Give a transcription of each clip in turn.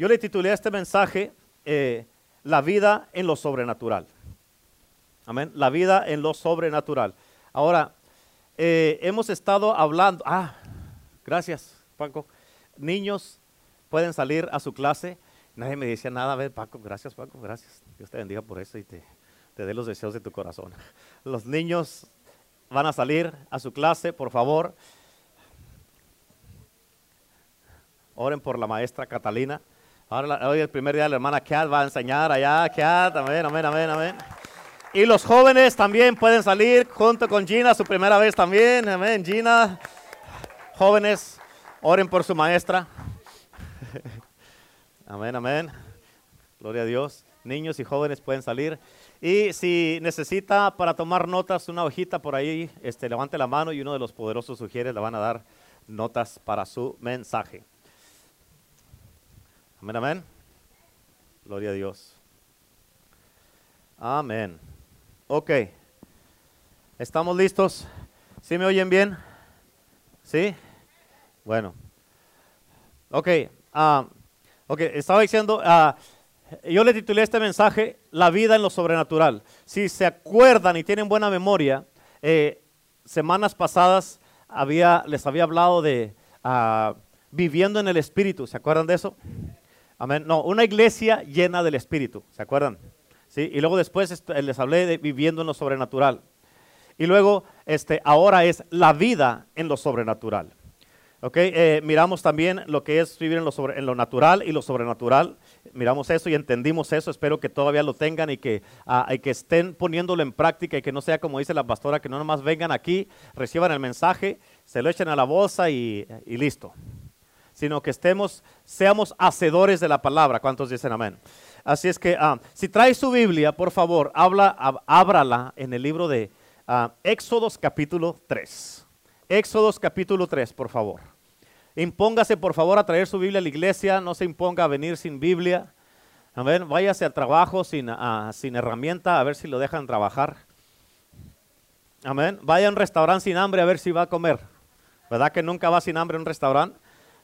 yo le titulé a este mensaje eh, La vida en lo sobrenatural. Amén. La vida en lo sobrenatural. Ahora, eh, hemos estado hablando. Ah, gracias, Paco. Niños pueden salir a su clase. Nadie me decía nada. A ver, Paco, gracias, Paco, gracias. Dios te bendiga por eso y te, te dé los deseos de tu corazón. Los niños van a salir a su clase, por favor. Oren por la maestra Catalina. Ahora, hoy el primer día la hermana Kat va a enseñar allá. Kat, amén, amén, amén, amén. Y los jóvenes también pueden salir junto con Gina, su primera vez también. Amén, Gina. Jóvenes, oren por su maestra. Amén, amén. Gloria a Dios. Niños y jóvenes pueden salir. Y si necesita para tomar notas una hojita por ahí, este, levante la mano y uno de los poderosos sugieres le van a dar notas para su mensaje. Amén, amén. Gloria a Dios. Amén. Ok. ¿Estamos listos? ¿Sí me oyen bien? ¿Sí? Bueno. Ok. ah, ok, estaba diciendo, ah, yo le titulé este mensaje La vida en lo sobrenatural. Si se acuerdan y tienen buena memoria, eh, semanas pasadas había, les había hablado de ah, viviendo en el Espíritu. ¿Se acuerdan de eso? Amén. No, una iglesia llena del Espíritu. ¿Se acuerdan? ¿Sí? Y luego después este, les hablé de viviendo en lo sobrenatural. Y luego, este, ahora es la vida en lo sobrenatural. ¿Ok? Eh, miramos también lo que es vivir en lo, natural y lo sobrenatural. Miramos eso y entendimos eso. Espero que todavía lo tengan y que, ah, que estén poniéndolo en práctica y que no sea como dice la pastora, que no nomás vengan aquí, reciban el mensaje, se lo echen a la bolsa y listo. Sino que estemos, seamos hacedores de la palabra. ¿Cuántos dicen amén? Así es que, ah, si trae su Biblia, por favor, habla, ab- ábrala en el libro de ah, Éxodos capítulo 3. Éxodos capítulo 3, por favor. Impóngase, por favor, a traer su Biblia a la iglesia. No se imponga a venir sin Biblia. Amén. Váyase al trabajo sin, ah, sin herramienta, a ver si lo dejan trabajar. Amén. Vaya a un restaurante sin hambre a ver si va a comer. ¿Verdad que nunca va sin hambre a un restaurante?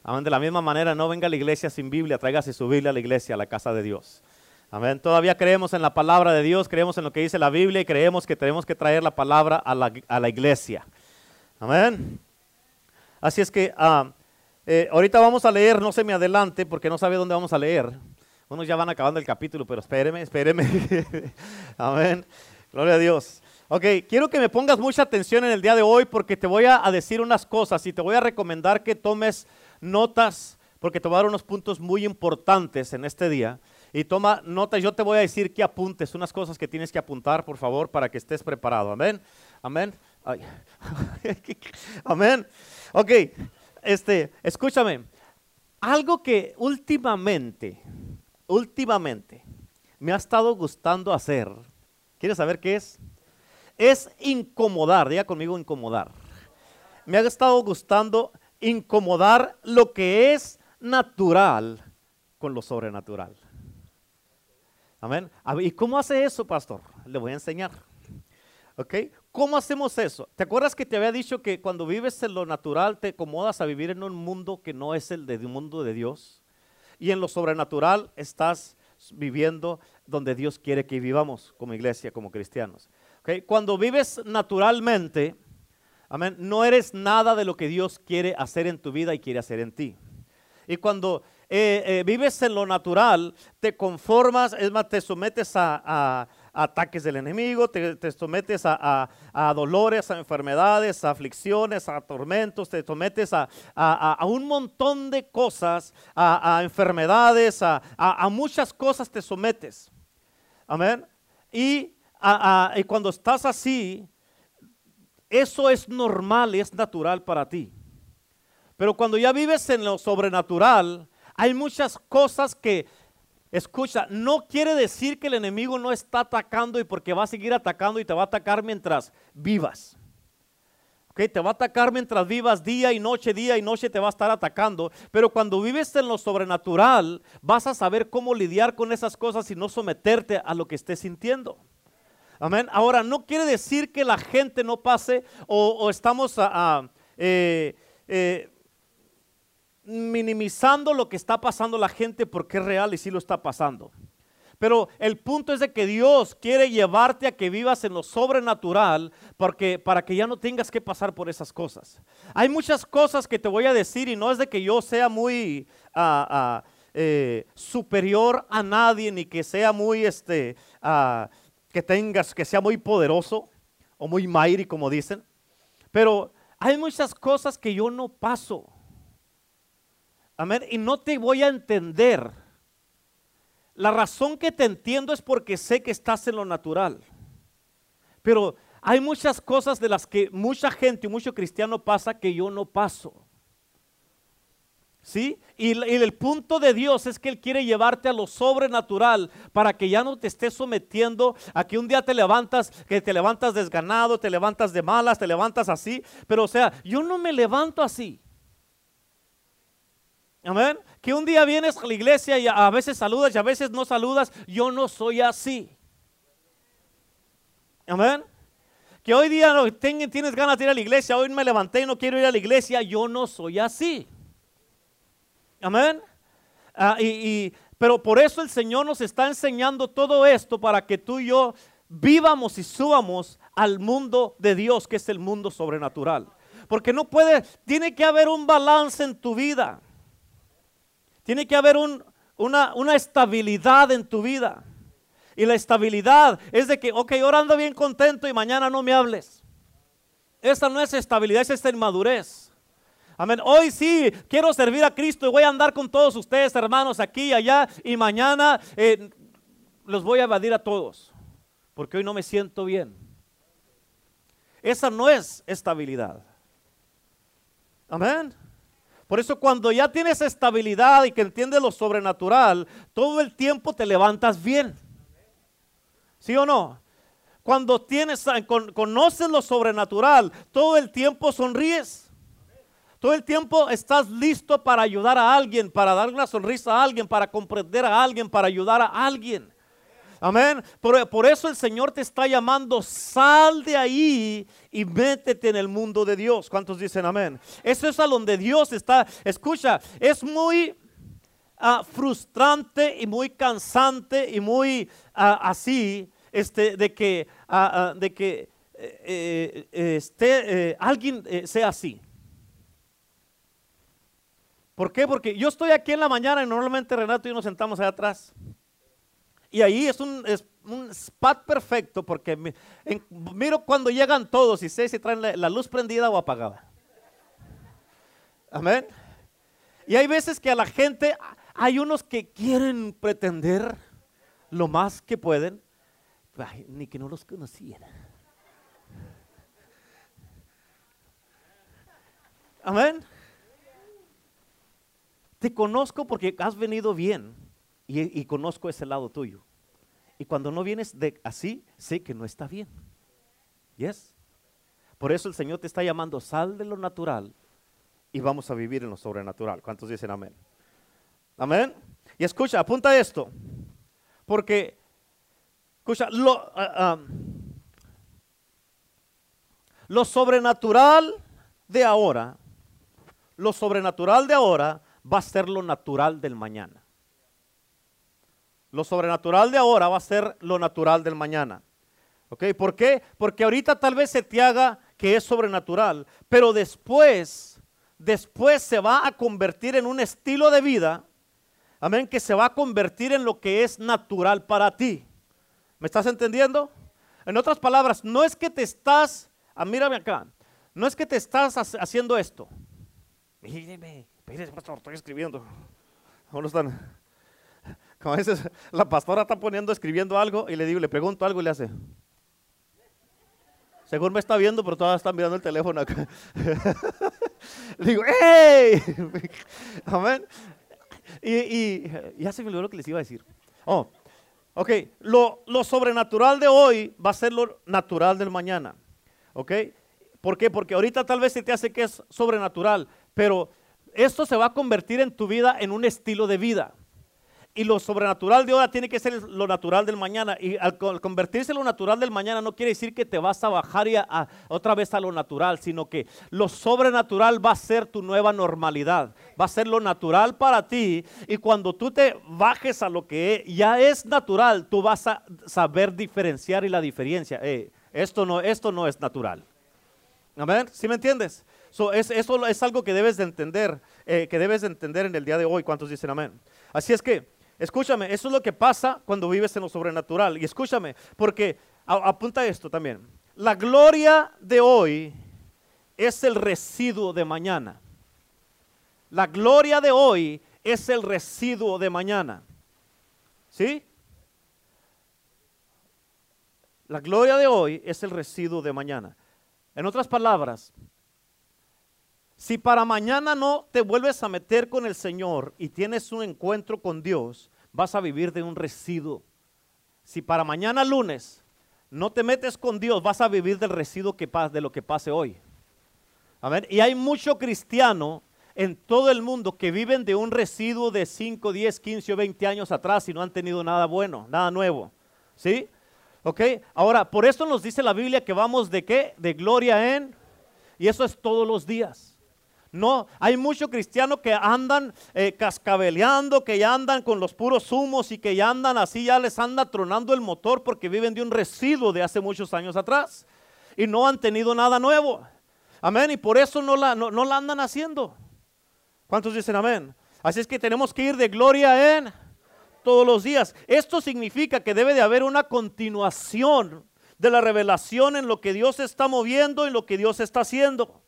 Amén. De la misma manera, no venga a la iglesia sin Biblia, tráigase su Biblia a la iglesia, a la casa de Dios. Amén. Todavía creemos en la palabra de Dios, creemos en lo que dice la Biblia y creemos que tenemos que traer la palabra a la, iglesia. Amén. Así es que ah, eh, ahorita vamos a leer, no se me adelante porque no sabe dónde vamos a leer. Unos ya van acabando el capítulo, pero espéreme, espéreme. Amén. Gloria a Dios. Ok, quiero que me pongas mucha atención en el día de hoy porque te voy a decir unas cosas y te voy a recomendar que tomes notas porque dar unos puntos muy importantes en este día. Y toma notas, yo te voy a decir que apuntes, unas cosas que tienes que apuntar, por favor, para que estés preparado. Amén. Amén. Amén. Ok, este, escúchame. Algo que últimamente, últimamente me ha estado gustando hacer. ¿Quieres saber qué es? Es incomodar, diga conmigo incomodar. Me ha estado gustando incomodar lo que es natural con lo sobrenatural. Amén. ¿Y cómo hace eso, pastor? Le voy a enseñar. ¿Ok? ¿Cómo hacemos eso? ¿Te acuerdas que te había dicho que cuando vives en lo natural te acomodas a vivir en un mundo que no es el de un mundo de Dios? Y en lo sobrenatural estás viviendo donde Dios quiere que vivamos como iglesia, como cristianos. ¿Ok? Cuando vives naturalmente, amén, no eres nada de lo que Dios quiere hacer en tu vida y quiere hacer en ti. Y cuando eh, eh, vives en lo natural, te conformas, es más, te sometes a, ataques del enemigo, te, te sometes a, dolores, a enfermedades, a aflicciones, a tormentos, te sometes a, un montón de cosas, a, enfermedades, a, muchas cosas te sometes. Amén. Y cuando estás así, eso es normal, es natural para ti. Pero cuando ya vives en lo sobrenatural, hay muchas cosas que, escucha, no quiere decir que el enemigo no está atacando y porque va a seguir atacando y te va a atacar mientras vivas. Ok, te va a atacar mientras vivas día y noche, día y noche te va a estar atacando. Pero cuando vives en lo sobrenatural, vas a saber cómo lidiar con esas cosas y no someterte a lo que estés sintiendo. Amén. Ahora, no quiere decir que la gente no pase o, estamos a- a, eh, eh, minimizando lo que está pasando la gente porque es real y sí lo está pasando. Pero el punto es de que Dios quiere llevarte a que vivas en lo sobrenatural porque, para que ya no tengas que pasar por esas cosas. Hay muchas cosas que te voy a decir y no es de que yo sea muy ah, ah, eh, superior a nadie ni que sea muy, este, ah, que tengas, que sea muy poderoso o muy mighty como dicen. Pero hay muchas cosas que yo no paso. Amén. Y no te voy a entender la razón que te entiendo es porque sé que estás en lo natural. Pero hay muchas cosas de las que mucha gente y mucho cristiano pasa que yo no paso. ¿Sí? Y, el punto de Dios es que Él quiere llevarte a lo sobrenatural para que ya no te estés sometiendo a que un día te levantas, que te levantas desganado, te levantas de malas, te levantas así. Pero o sea, yo no me levanto así. Amén. Que un día vienes a la iglesia y a veces saludas y a veces no saludas. Yo no soy así. Amén. Que hoy día no, tienes ganas de ir a la iglesia. Hoy me levanté y no quiero ir a la iglesia. Yo no soy así. Amén. Ah, y, pero por eso el Señor nos está enseñando todo esto para que tú y yo vivamos y subamos al mundo de Dios, que es el mundo sobrenatural. Porque no puede, tiene que haber un balance en tu vida. Tiene que haber una, estabilidad en tu vida. Y la estabilidad es de que, ok, ahora ando bien contento y mañana no me hables. Esa no es estabilidad, esa es inmadurez. Amén. Hoy sí quiero servir a Cristo y voy a andar con todos ustedes, hermanos, aquí y allá. Y mañana eh, los voy a evadir a todos. Porque hoy no me siento bien. Esa no es estabilidad. Amén. Por eso cuando ya tienes estabilidad y que entiendes lo sobrenatural, todo el tiempo te levantas bien. ¿Sí o no? Cuando tienes, conoces lo sobrenatural, todo el tiempo sonríes. Todo el tiempo estás listo para ayudar a alguien, para dar una sonrisa a alguien, para comprender a alguien, para ayudar a alguien. Amén. Por, eso el Señor te está llamando, sal de ahí y métete en el mundo de Dios. ¿Cuántos dicen amén? Eso es a donde Dios está. Escucha, es muy ah, frustrante y muy cansante y muy ah, así, este, de que, ah, de que eh, eh, esté, eh, alguien sea así. ¿Por qué? Porque yo estoy aquí en la mañana y normalmente Renato y yo nos sentamos allá atrás. Y ahí es un, spot perfecto porque miro cuando llegan todos y sé si traen la, luz prendida o apagada. Amén. Y hay veces que a la gente, hay unos que quieren pretender lo más que pueden, ni que no los conocieran. Amén. Te conozco porque has venido bien y, conozco ese lado tuyo. Y cuando no vienes de así, sé que no está bien. ¿Yes? Por eso el Señor te está llamando, sal de lo natural y vamos a vivir en lo sobrenatural. ¿Cuántos dicen amén? Amén. Y escucha, apunta esto. Porque, escucha, lo, ah, lo sobrenatural de ahora, lo sobrenatural de ahora va a ser lo natural del mañana. Lo sobrenatural de ahora va a ser lo natural del mañana. ¿Ok? ¿Por qué? Porque ahorita tal vez se te haga que es sobrenatural, pero después, después se va a convertir en un estilo de vida, amén, que se va a convertir en lo que es natural para ti. ¿Me estás entendiendo? En otras palabras, no es que te estás, ah, mírame acá, no es que te estás haciendo esto. Míreme, estoy escribiendo. ¿Dónde están? Como a veces la pastora está poniendo, escribiendo algo y le digo, le pregunto algo y le hace. Según me está viendo, pero todavía está mirando el teléfono acá. le digo, ¡Ey! Amén. Y, y, ya se me olvidó lo que les iba a decir. Oh, ok. Lo, lo sobrenatural de hoy va a ser lo natural del mañana. ¿Ok? ¿Por qué? Porque ahorita tal vez se te hace que es sobrenatural, pero esto se va a convertir en tu vida en un estilo de vida. y lo sobrenatural de ahora tiene que ser lo natural del mañana. Y al, convertirse en lo natural del mañana no quiere decir que te vas a bajar y a, otra vez a lo natural, sino que lo sobrenatural va a ser tu nueva normalidad. Va a ser lo natural para ti. Y cuando tú te bajes a lo que ya es natural, tú vas a saber diferenciar y la diferencia. Eh, esto, no, esto no es natural. Amén. ¿Sí me entiendes? Es, eso es algo que debes de entender, eh, que debes de entender en el día de hoy. ¿Cuántos dicen amén? Así es que Escúchame, eso es lo que pasa cuando vives en lo sobrenatural. Y escúchame, porque apunta esto también. La gloria de hoy es el residuo de mañana. La gloria de hoy es el residuo de mañana. ¿Sí? La gloria de hoy es el residuo de mañana. En otras palabras, si para mañana no te vuelves a meter con el Señor y tienes un encuentro con Dios, vas a vivir de un residuo. Si para mañana lunes no te metes con Dios, vas a vivir del residuo que de lo que pase hoy. Amén. Y hay mucho cristiano en todo el mundo que viven de un residuo de 5, 10, 15 o 20 años atrás y no han tenido nada bueno, nada nuevo. ¿Sí? ¿Ok? Ahora, por eso nos dice la Biblia que vamos de qué? De gloria en... Y eso es todos los días. No, hay muchos cristianos que andan eh, cascabeleando, que ya andan con los puros humos y que ya andan así, ya les anda tronando el motor porque viven de un residuo de hace muchos años atrás y no han tenido nada nuevo. Amén, y por eso no la, no, no la andan haciendo. ¿Cuántos dicen amén? Así es que tenemos que ir de gloria en todos los días. Esto significa que debe de haber una continuación de la revelación en lo que Dios está moviendo y lo que Dios está haciendo.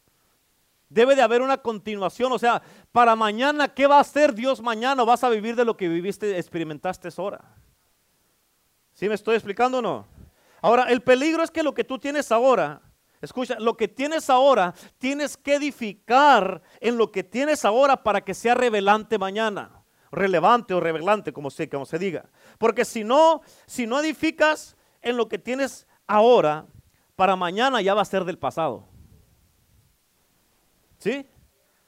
Debe de haber una continuación, o sea, para mañana, ¿qué va a hacer Dios mañana? ¿Vas a vivir de lo que viviste, experimentaste ahora? ¿Sí me estoy explicando o no? Ahora, el peligro es que lo que tú tienes ahora, escucha, lo que tienes ahora, tienes que edificar en lo que tienes ahora para que sea revelante mañana. Relevante o revelante, como se, como se diga. Porque si no, si no edificas en lo que tienes ahora, para mañana ya va a ser del pasado. ¿Sí?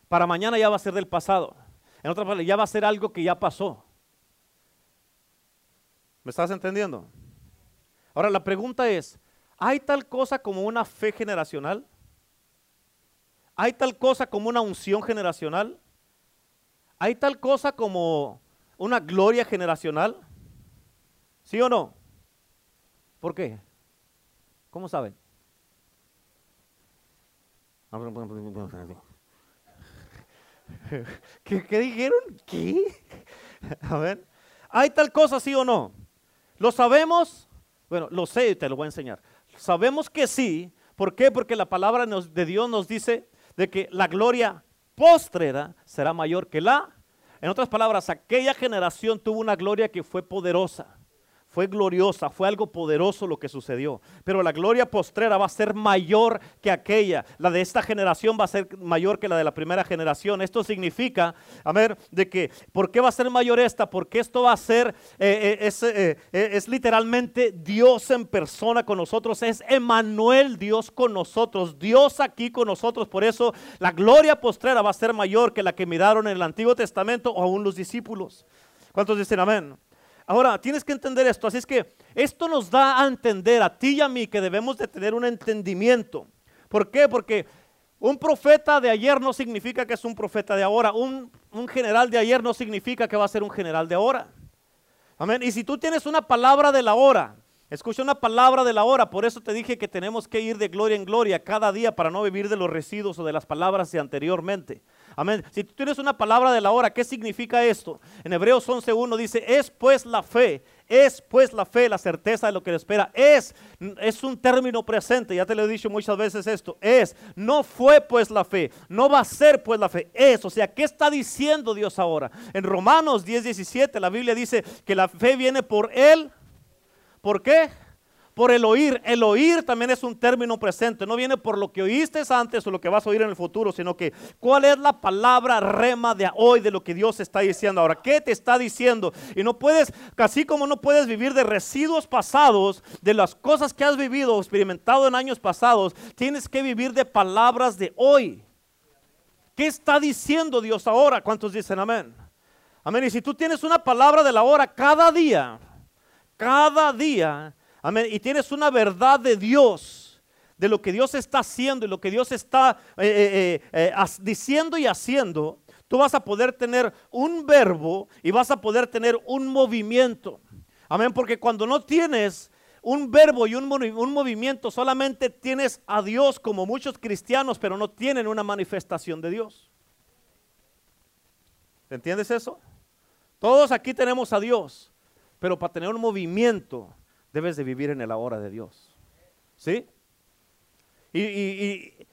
Para mañana ya va a ser del pasado. En otras palabras, ya va a ser algo que ya pasó. ¿Me estás entendiendo? Ahora la pregunta es, ¿hay tal cosa como una fe generacional? ¿Hay tal cosa como una unción generacional? ¿Hay tal cosa como una gloria generacional? ¿Sí o no? ¿Por qué? ¿Cómo saben? ¿Qué, dijeron? ¿Qué? A ver. ¿Hay tal cosa, sí o no? ¿Lo sabemos? Bueno, lo sé y te lo voy a enseñar. Sabemos que sí. ¿Por qué? Porque la palabra de Dios nos dice de que la gloria postrera será mayor que la. En otras palabras, aquella generación tuvo una gloria que fue poderosa fue gloriosa, fue algo poderoso lo que sucedió. Pero la gloria postrera va a ser mayor que aquella. La de esta generación va a ser mayor que la de la primera generación. Esto significa, a ver, de que, ¿por qué va a ser mayor esta? Porque esto va a ser, eh, eh, es, eh, es literalmente Dios en persona con nosotros. Es Emanuel, Dios con nosotros. Dios aquí con nosotros. Por eso la gloria postrera va a ser mayor que la que miraron en el Antiguo Testamento o aún los discípulos. ¿Cuántos dicen amén? Ahora, tienes que entender esto. Así es que esto nos da a entender a ti y a mí que debemos de tener un entendimiento. ¿Por qué? Porque un profeta de ayer no significa que es un profeta de ahora. Un, un general de ayer no significa que va a ser un general de ahora. Amén. Y si tú tienes una palabra de la hora, escucha una palabra de la hora, por eso te dije que tenemos que ir de gloria en gloria cada día para no vivir de los residuos o de las palabras de anteriormente. Amén. Si tú tienes una palabra de la hora, ¿qué significa esto? En Hebreos 11.1 dice, es pues la fe, es pues la fe, la certeza de lo que le espera. Es, es un término presente, ya te lo he dicho muchas veces esto. Es, no fue pues la fe, no va a ser pues la fe. Es, o sea, ¿qué está diciendo Dios ahora? En Romanos 10.17 la Biblia dice que la fe viene por Él. ¿Por qué? Por el oír. El oír también es un término presente. No viene por lo que oíste antes o lo que vas a oír en el futuro, sino que cuál es la palabra rema de hoy de lo que Dios está diciendo ahora. ¿Qué te está diciendo? Y no puedes, así como no puedes vivir de residuos pasados, de las cosas que has vivido o experimentado en años pasados, tienes que vivir de palabras de hoy. ¿Qué está diciendo Dios ahora? ¿Cuántos dicen amén? Amén. Y si tú tienes una palabra de la hora cada día, cada día, amén, y tienes una verdad de Dios, de lo que Dios está haciendo y lo que Dios está eh, eh, eh, diciendo y haciendo, tú vas a poder tener un verbo y vas a poder tener un movimiento. Amén, porque cuando no tienes un verbo y un, un, movimiento, solamente tienes a Dios como muchos cristianos, pero no tienen una manifestación de Dios. ¿Entiendes eso? Todos aquí tenemos a Dios, pero para tener un movimiento debes de vivir en el ahora de Dios. ¿Sí? Y,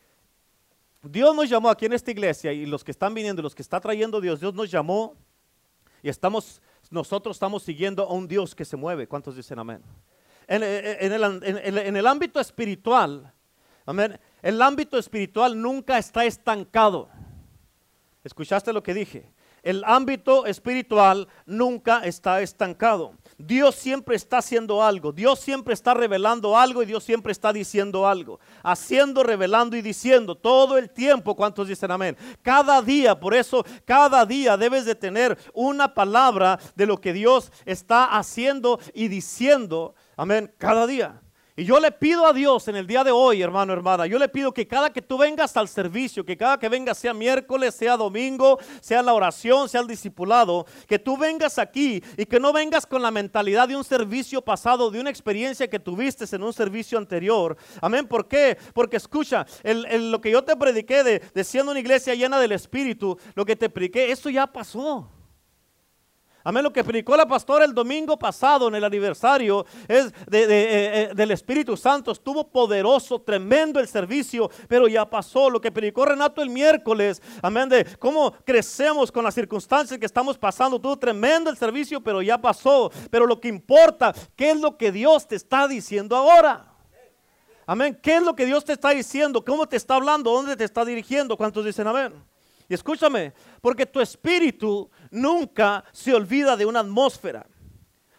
Dios nos llamó aquí en esta iglesia y los que están viniendo, los que está trayendo Dios, Dios nos llamó y estamos, nosotros estamos siguiendo a un Dios que se mueve. ¿Cuántos dicen amén? En, el, en el ámbito espiritual, amén, el ámbito espiritual nunca está estancado. ¿Escuchaste lo que dije? el ámbito espiritual nunca está estancado. Dios siempre está haciendo algo, Dios siempre está revelando algo y Dios siempre está diciendo algo. Haciendo, revelando y diciendo todo el tiempo. ¿Cuántos dicen amén? Cada día, por eso cada día debes de tener una palabra de lo que Dios está haciendo y diciendo. Amén, cada día. Y yo le pido a Dios en el día de hoy, hermano, hermana, yo le pido que cada que tú vengas al servicio, que cada que vengas sea miércoles, sea domingo, sea la oración, sea el discipulado, que tú vengas aquí y que no vengas con la mentalidad de un servicio pasado, de una experiencia que tuviste en un servicio anterior. Amén. ¿Por qué? Porque escucha, lo que yo te prediqué de, de siendo una iglesia llena del Espíritu, lo que te prediqué, eso ya pasó. Amén. Lo que predicó la pastora el domingo pasado en el aniversario es eh, eh, del Espíritu Santo. Estuvo poderoso, tremendo el servicio, pero ya pasó. Lo que predicó Renato el miércoles, amén, de cómo crecemos con las circunstancias que estamos pasando. Tuvo tremendo el servicio, pero ya pasó. Pero lo que importa, ¿qué es lo que Dios te está diciendo ahora? Amén. ¿Qué es lo que Dios te está diciendo? ¿Cómo te está hablando? ¿Dónde te está dirigiendo? ¿Cuántos dicen amén? Y escúchame, porque tu espíritu nunca se olvida de una atmósfera.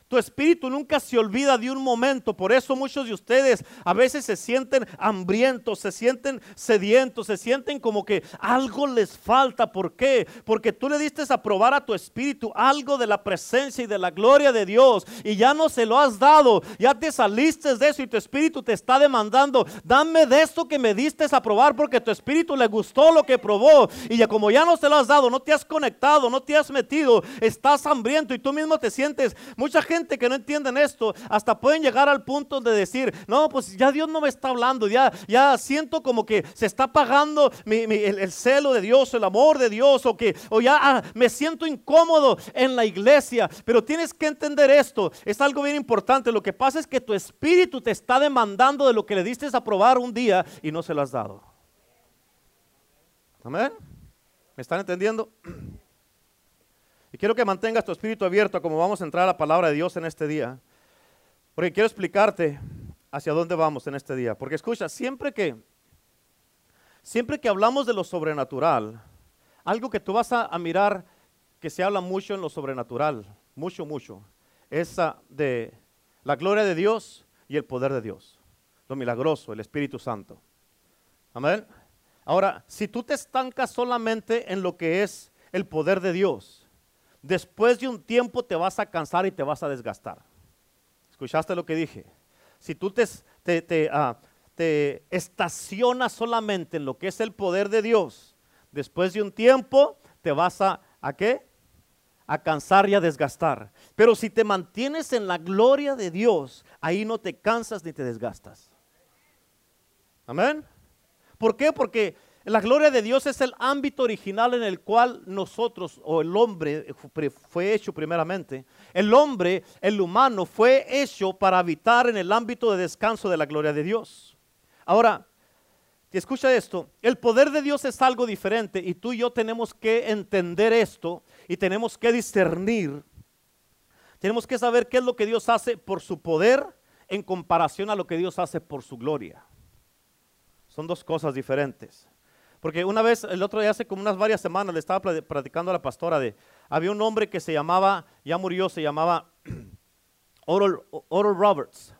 Tu espíritu nunca se olvida de un momento. Por eso muchos de ustedes a veces se sienten hambrientos, se sienten sedientos, se sienten como que algo les falta. ¿Por qué? Porque tú le diste a probar a tu espíritu algo de la presencia y de la gloria de Dios y ya no se lo has dado. Ya te saliste de eso y tu espíritu te está demandando. Dame de esto que me diste a probar porque tu espíritu le gustó lo que probó. Y ya como ya no se lo has dado, no te has conectado, no te has metido, estás hambriento y tú mismo te sientes. Mucha gente que no entienden esto hasta pueden llegar al punto de decir, no, pues ya Dios no me está hablando, ya, ya siento como que se está apagando el, celo de Dios, el amor de Dios, o que o ya ah, me siento incómodo en la iglesia. Pero tienes que entender esto, es algo bien importante. Lo que pasa es que tu espíritu te está demandando de lo que le diste a probar un día y no se lo has dado. Amén. ¿Me están entendiendo? Quiero que mantengas tu espíritu abierto como vamos a entrar a la palabra de Dios en este día. Porque quiero explicarte hacia dónde vamos en este día. Porque escucha, siempre que, siempre que hablamos de lo sobrenatural, algo que tú vas a, mirar que se habla mucho en lo sobrenatural, mucho, mucho, es de la gloria de Dios y el poder de Dios. Lo milagroso, el Espíritu Santo. Amén. Ahora, si tú te estancas solamente en lo que es el poder de Dios, después de un tiempo te vas a cansar y te vas a desgastar. ¿Escuchaste lo que dije? Si tú ah, te, estacionas solamente en lo que es el poder de Dios, después de un tiempo te vas a, ¿a qué? A cansar y a desgastar. Pero si te mantienes en la gloria de Dios, ahí no te cansas ni te desgastas. Amén. ¿Por qué? Porque la gloria de Dios es el ámbito original en el cual nosotros, o el hombre, fue hecho primeramente. El hombre, el humano, fue hecho para habitar en el ámbito de descanso de la gloria de Dios. Ahora, escucha esto, el poder de Dios es algo diferente y tú y yo tenemos que entender esto y tenemos que discernir. Tenemos que saber qué es lo que Dios hace por su poder en comparación a lo que Dios hace por su gloria. Son dos cosas diferentes. Porque una vez, el otro día, hace como unas varias semanas, le estaba platicando a la pastora de, había un hombre que se llamaba, ya murió, se llamaba Oral, Roberts.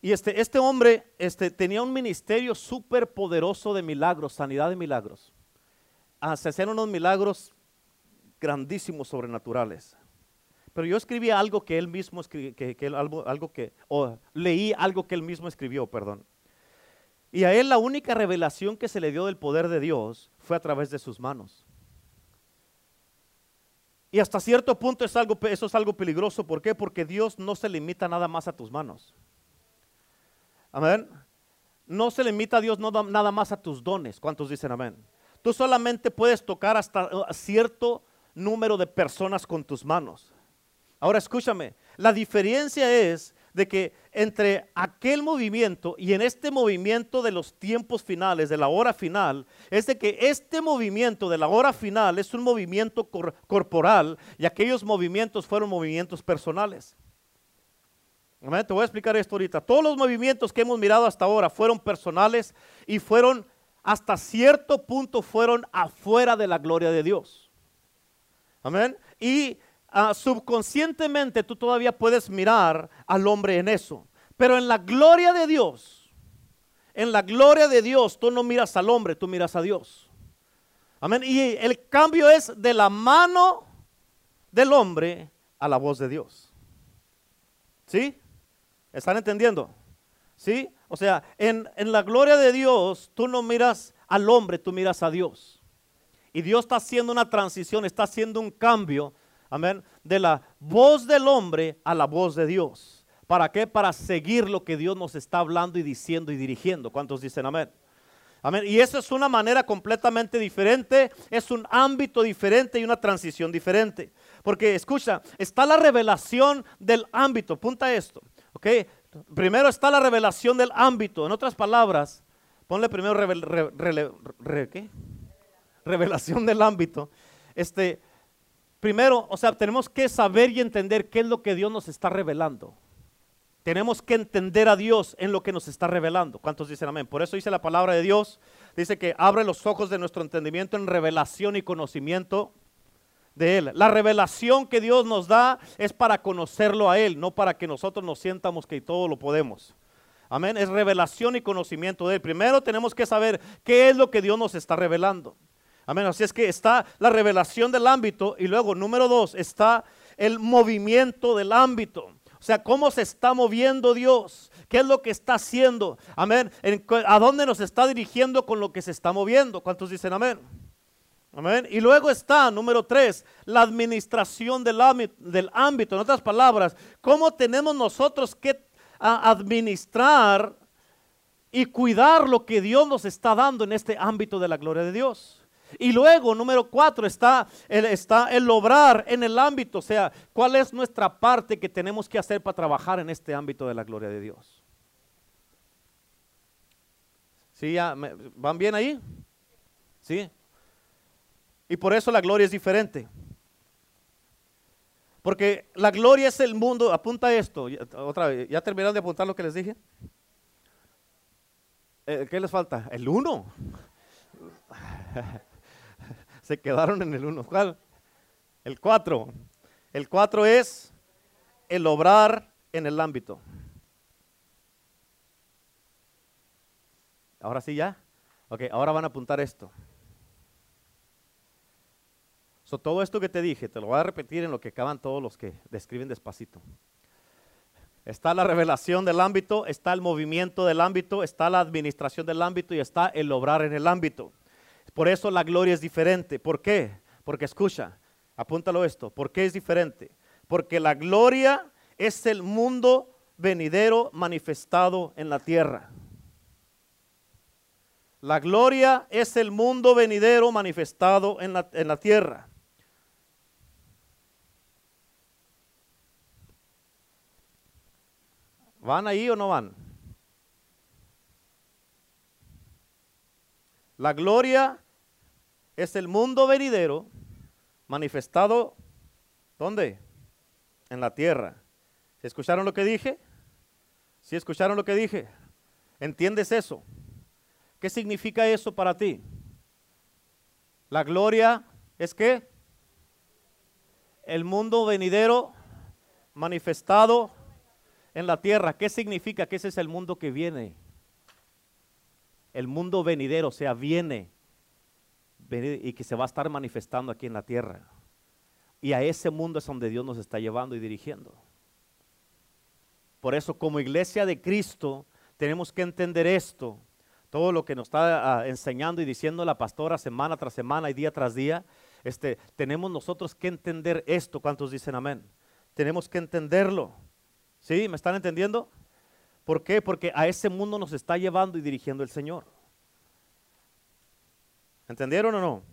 Y este, este hombre este, tenía un ministerio súper poderoso de milagros, sanidad de milagros. Ah, se hacían unos milagros grandísimos sobrenaturales. Pero yo escribí algo que él mismo escribió, que, algo, algo, que, o leí algo que él mismo escribió, perdón. Y a él la única revelación que se le dio del poder de Dios fue a través de sus manos. Y hasta cierto punto es algo, eso es algo peligroso. ¿Por qué? Porque Dios no se limita nada más a tus manos. Amén. No se limita a Dios nada más a tus dones. ¿Cuántos dicen amén? Tú solamente puedes tocar hasta uh, cierto número de personas con tus manos. Ahora escúchame, la diferencia es de que entre aquel movimiento y en este movimiento de los tiempos finales, de la hora final, es de que este movimiento de la hora final es un movimiento corporal y aquellos movimientos fueron movimientos personales. Te voy a explicar esto ahorita. Todos los movimientos que hemos mirado hasta ahora fueron personales y fueron hasta cierto punto fueron afuera de la gloria de Dios. Amén. Y Ah, subconscientemente tú todavía puedes mirar al hombre en eso. Pero en la gloria de Dios, en la gloria de Dios, tú no miras al hombre, tú miras a Dios. Amén. Y el cambio es de la mano del hombre a la voz de Dios. ¿Sí? ¿Están entendiendo? ¿Sí? O sea, en, en la gloria de Dios, tú no miras al hombre, tú miras a Dios. Y Dios está haciendo una transición, está haciendo un cambio amén, de la voz del hombre a la voz de Dios. ¿Para qué? Para seguir lo que Dios nos está hablando y diciendo y dirigiendo. ¿Cuántos dicen amén? Amén. Y eso es una manera completamente diferente, es un ámbito diferente y una transición diferente. Porque escucha, está la revelación del ámbito, punta esto, ¿ok? Primero está la revelación del ámbito, en otras palabras, ponle primero revelación del ámbito. Este, Primero, o sea, tenemos que saber y entender qué es lo que Dios nos está revelando. Tenemos que entender a Dios en lo que nos está revelando. ¿Cuántos dicen amén? Por eso dice la palabra de Dios, dice que abre los ojos de nuestro entendimiento en revelación y conocimiento de Él. La revelación que Dios nos da es para conocerlo a Él, no para que nosotros nos sientamos que todo lo podemos. Amén. Es revelación y conocimiento de Él. Primero tenemos que saber qué es lo que Dios nos está revelando. Amén. Así es que está la revelación del ámbito y luego, número dos, está el movimiento del ámbito. O sea, cómo se está moviendo Dios. ¿Qué es lo que está haciendo? Amén. ¿A dónde nos está dirigiendo con lo que se está moviendo? ¿Cuántos dicen amén? Amén. Y luego está, número tres, la administración del ámbito, del ámbito. En otras palabras, cómo tenemos nosotros que administrar y cuidar lo que Dios nos está dando en este ámbito de la gloria de Dios. Y luego, número cuatro, está el, está el obrar en el ámbito, o sea, cuál es nuestra parte que tenemos que hacer para trabajar en este ámbito de la gloria de Dios. ¿Sí? Ya, ¿Van bien ahí? ¿Sí? Y por eso la gloria es diferente. Porque la gloria es el mundo, apunta esto, otra vez, ¿ya terminaron de apuntar lo que les dije? Eh, ¿Qué les falta? El uno. Se quedaron en el uno. ¿Cuál? El cuatro. El cuatro es el obrar en el ámbito. Ahora sí ya. Ok, ahora van a apuntar esto. So, todo esto que te dije, te lo voy a repetir en lo que acaban todos los que describen despacito. Está la revelación del ámbito, está el movimiento del ámbito, está la administración del ámbito y está el obrar en el ámbito. Por eso la gloria es diferente. ¿Por qué? Porque escucha, apúntalo esto. ¿Por qué es diferente? Porque la gloria es el mundo venidero manifestado en la tierra. La gloria es el mundo venidero manifestado en la, en la tierra. ¿Van ahí o no van? La gloria es el mundo venidero manifestado, ¿dónde? En la tierra. ¿Escucharon lo que dije? ¿Sí escucharon lo que dije? ¿Entiendes eso? ¿Qué significa eso para ti? La gloria es que el mundo venidero manifestado en la tierra. ¿Qué significa? Que ese es el mundo que viene el mundo venidero, o sea, viene, y que se va a estar manifestando aquí en la tierra. Y a ese mundo es donde Dios nos está llevando y dirigiendo. Por eso como iglesia de Cristo tenemos que entender esto. Todo lo que nos está ah, enseñando y diciendo la pastora semana tras semana y día tras día, este, tenemos nosotros que entender esto. ¿Cuántos dicen amén? Tenemos que entenderlo. ¿Sí? ¿Me están entendiendo? ¿Por qué? Porque a ese mundo nos está llevando y dirigiendo el Señor. ¿Entendieron o no?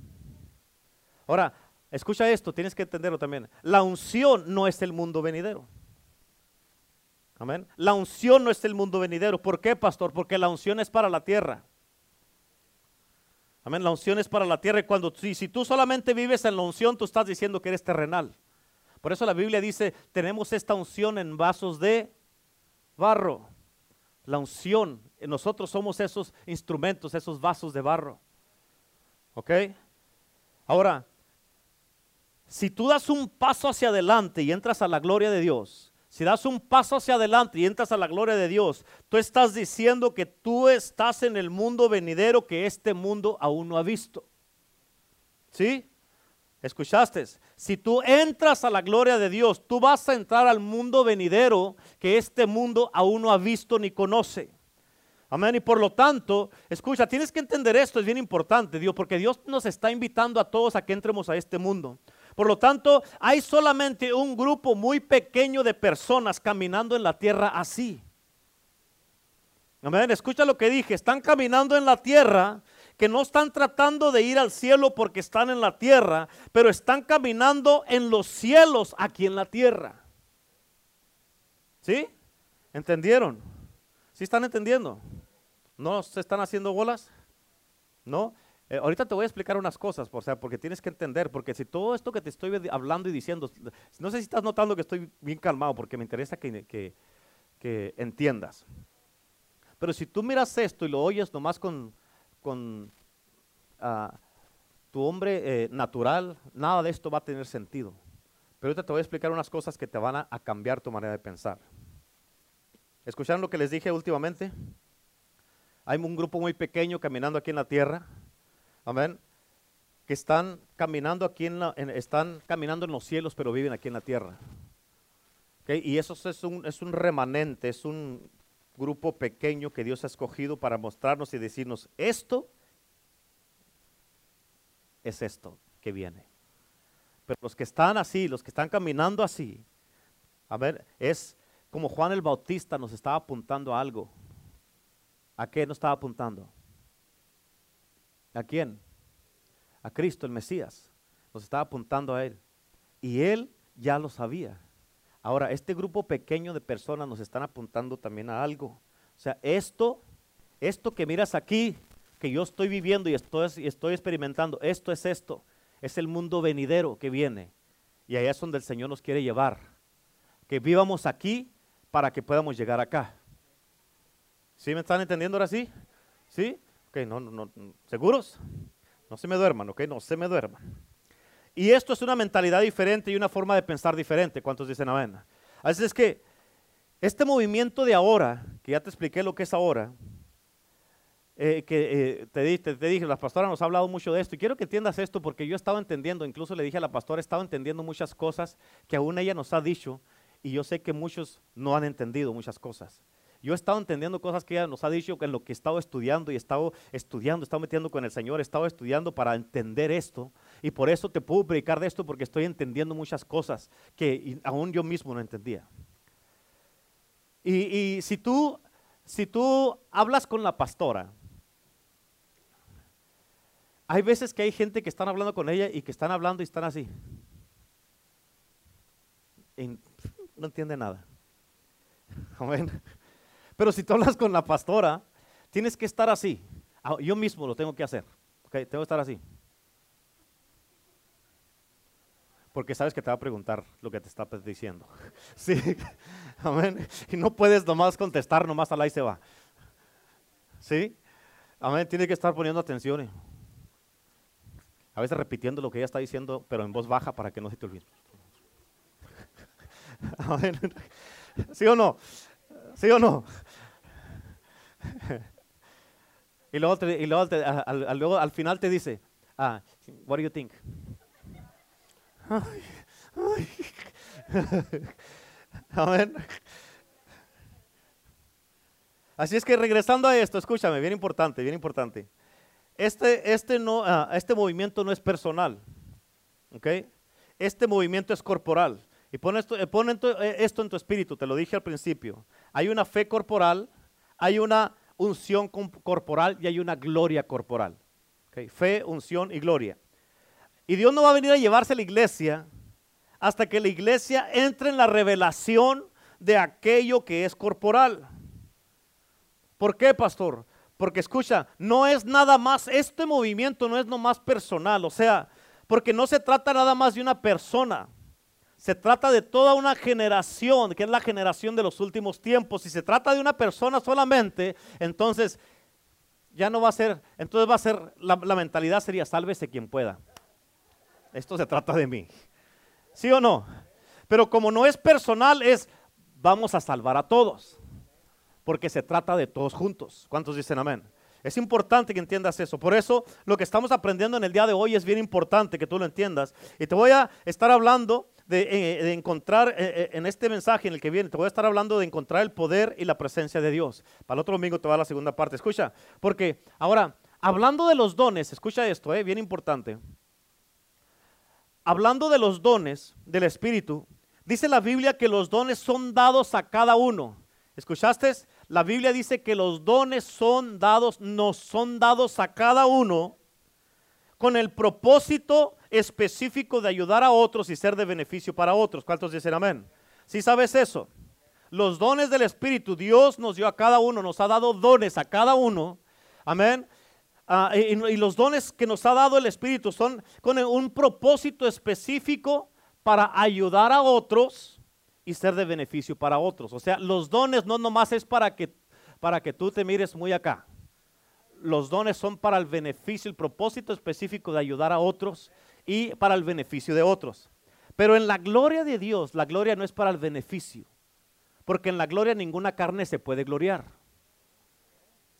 Ahora, escucha esto, tienes que entenderlo también. La unción no es el mundo venidero. Amén. La unción no es el mundo venidero. ¿Por qué, pastor? Porque la unción es para la tierra. Amén. La unción es para la tierra. Y cuando si, si tú solamente vives en la unción, tú estás diciendo que eres terrenal. Por eso la Biblia dice, tenemos esta unción en vasos de barro. La unción, nosotros somos esos instrumentos, esos vasos de barro. ¿Ok? Ahora, si tú das un paso hacia adelante y entras a la gloria de Dios, si das un paso hacia adelante y entras a la gloria de Dios, tú estás diciendo que tú estás en el mundo venidero que este mundo aún no ha visto. ¿Sí? ¿Escuchaste? Si tú entras a la gloria de Dios, tú vas a entrar al mundo venidero que este mundo aún no ha visto ni conoce. Amén. Y por lo tanto, escucha, tienes que entender esto, es bien importante, Dios, porque Dios nos está invitando a todos a que entremos a este mundo. Por lo tanto, hay solamente un grupo muy pequeño de personas caminando en la tierra así. Amén. Escucha lo que dije, están caminando en la tierra que no están tratando de ir al cielo porque están en la tierra, pero están caminando en los cielos aquí en la tierra. ¿Sí? ¿Entendieron? ¿Sí están entendiendo? ¿No se están haciendo bolas? ¿No? Eh, ahorita te voy a explicar unas cosas, o sea, porque tienes que entender, porque si todo esto que te estoy hablando y diciendo, no sé si estás notando que estoy bien calmado, porque me interesa que, que, entiendas. Pero si tú miras esto y lo oyes nomás con, con ah, tu hombre eh, natural, nada de esto va a tener sentido. Pero ahorita te voy a explicar unas cosas que te van a cambiar tu manera de pensar. ¿Escucharon lo que les dije últimamente? Hay un grupo muy pequeño caminando aquí en la tierra, amén, que están caminando aquí en, están caminando en los cielos, pero viven aquí en la tierra. Y eso es un, es un remanente, es un grupo pequeño que Dios ha escogido para mostrarnos y decirnos, esto es esto que viene. Pero los que están así, los que están caminando así, a ver, es como Juan el Bautista nos estaba apuntando a algo. ¿A qué nos estaba apuntando? ¿A quién? A Cristo, el Mesías. Nos estaba apuntando a Él. Y Él ya lo sabía. Ahora, este grupo pequeño de personas nos están apuntando también a algo. O sea, esto, esto que miras aquí, que yo estoy viviendo y estoy, experimentando, esto es esto. Es el mundo venidero que viene. Y allá es donde el Señor nos quiere llevar. Que vivamos aquí para que podamos llegar acá. ¿Sí me están entendiendo ahora sí? ¿Sí? Ok, no, no, no, ¿seguros? No se me duerman, ok, no se me duerman. Y esto es una mentalidad diferente y una forma de pensar diferente. ¿Cuántos dicen amén? Así es que este movimiento de ahora, que ya te expliqué lo que es ahora, eh, que eh, te, dije, te, dije, la pastora nos ha hablado mucho de esto y quiero que entiendas esto porque yo he estado entendiendo, incluso le dije a la pastora, he estado entendiendo muchas cosas que aún ella nos ha dicho y yo sé que muchos no han entendido muchas cosas. Yo he estado entendiendo cosas que ella nos ha dicho en lo que he estado estudiando y he estado estudiando, he estado metiendo con el Señor, he estado estudiando para entender esto. Y por eso te puedo predicar de esto porque estoy entendiendo muchas cosas que aún yo mismo no entendía. Y, si, tú, si tú hablas con la pastora, hay veces que hay gente que están hablando con ella y que están hablando y están así. no entiende nada. Amén. Pero si tú hablas con la pastora, tienes que estar así. Ah, yo mismo lo tengo que hacer. Tengo que estar así. Porque sabes que te va a preguntar lo que te está diciendo. Sí, amén. Y no puedes nomás contestar, nomás al ahí se va. Sí, amén. Tienes que estar poniendo atención. A veces repitiendo lo que ella está diciendo, pero en voz baja para que no se te olvide. Amén. ¿Sí o no? ¿Sí o no? y luego, y luego, al, luego, al final te dice, ah, what do you think? Amén. Así es que regresando a esto, escúchame, bien importante, bien importante. Este, este, no, ah, este movimiento no es personal, ¿ok? Este movimiento es corporal. Y pon esto, eh, eh, esto en tu espíritu, te lo dije al principio. Hay una fe corporal, hay una unción corporal y hay una gloria corporal. Fe, unción y gloria. Y Dios no va a venir a llevarse a la iglesia hasta que la iglesia entre en la revelación de aquello que es corporal. ¿Por qué, pastor? Porque escucha, no es nada más, este movimiento no es nomás personal, o sea, porque no se trata nada más de una persona. Se trata de toda una generación, que es la generación de los últimos tiempos. Si se trata de una persona solamente, entonces ya no va a ser, entonces va a ser, la, mentalidad sería sálvese quien pueda. Esto se trata de mí. ¿Sí o no? Pero como no es personal, es vamos a salvar a todos porque se trata de todos juntos. ¿Cuántos dicen amén? Es importante que entiendas eso. Por eso lo que estamos aprendiendo en el día de hoy es bien importante que tú lo entiendas. Y te voy a estar hablando de, eh, encontrar eh, eh, en este mensaje en el que viene, te voy a estar hablando de encontrar el poder y la presencia de Dios. Para el otro domingo te va a la segunda parte. Escucha, porque ahora, hablando de los dones, escucha esto, eh, bien importante. Hablando de los dones del Espíritu, dice la Biblia que los dones son dados a cada uno. ¿Escuchaste? La Biblia dice que los dones son dados, nos son dados a cada uno con el propósito específico de ayudar a otros y ser de beneficio para otros. ¿Cuántos dicen amén? Si sabes eso, los dones del Espíritu, Dios nos dio a cada uno, nos ha dado dones a cada uno. Amén. Ah, y, y, los dones que nos ha dado el Espíritu son con un propósito específico para ayudar a otros y ser de beneficio para otros. O sea, los dones no nomás es para que, para que tú te mires muy acá. Los dones son para el beneficio, el propósito específico de ayudar a otros y para el beneficio de otros. Pero en la gloria de Dios, la gloria no es para el beneficio, porque en la gloria ninguna carne se puede gloriar.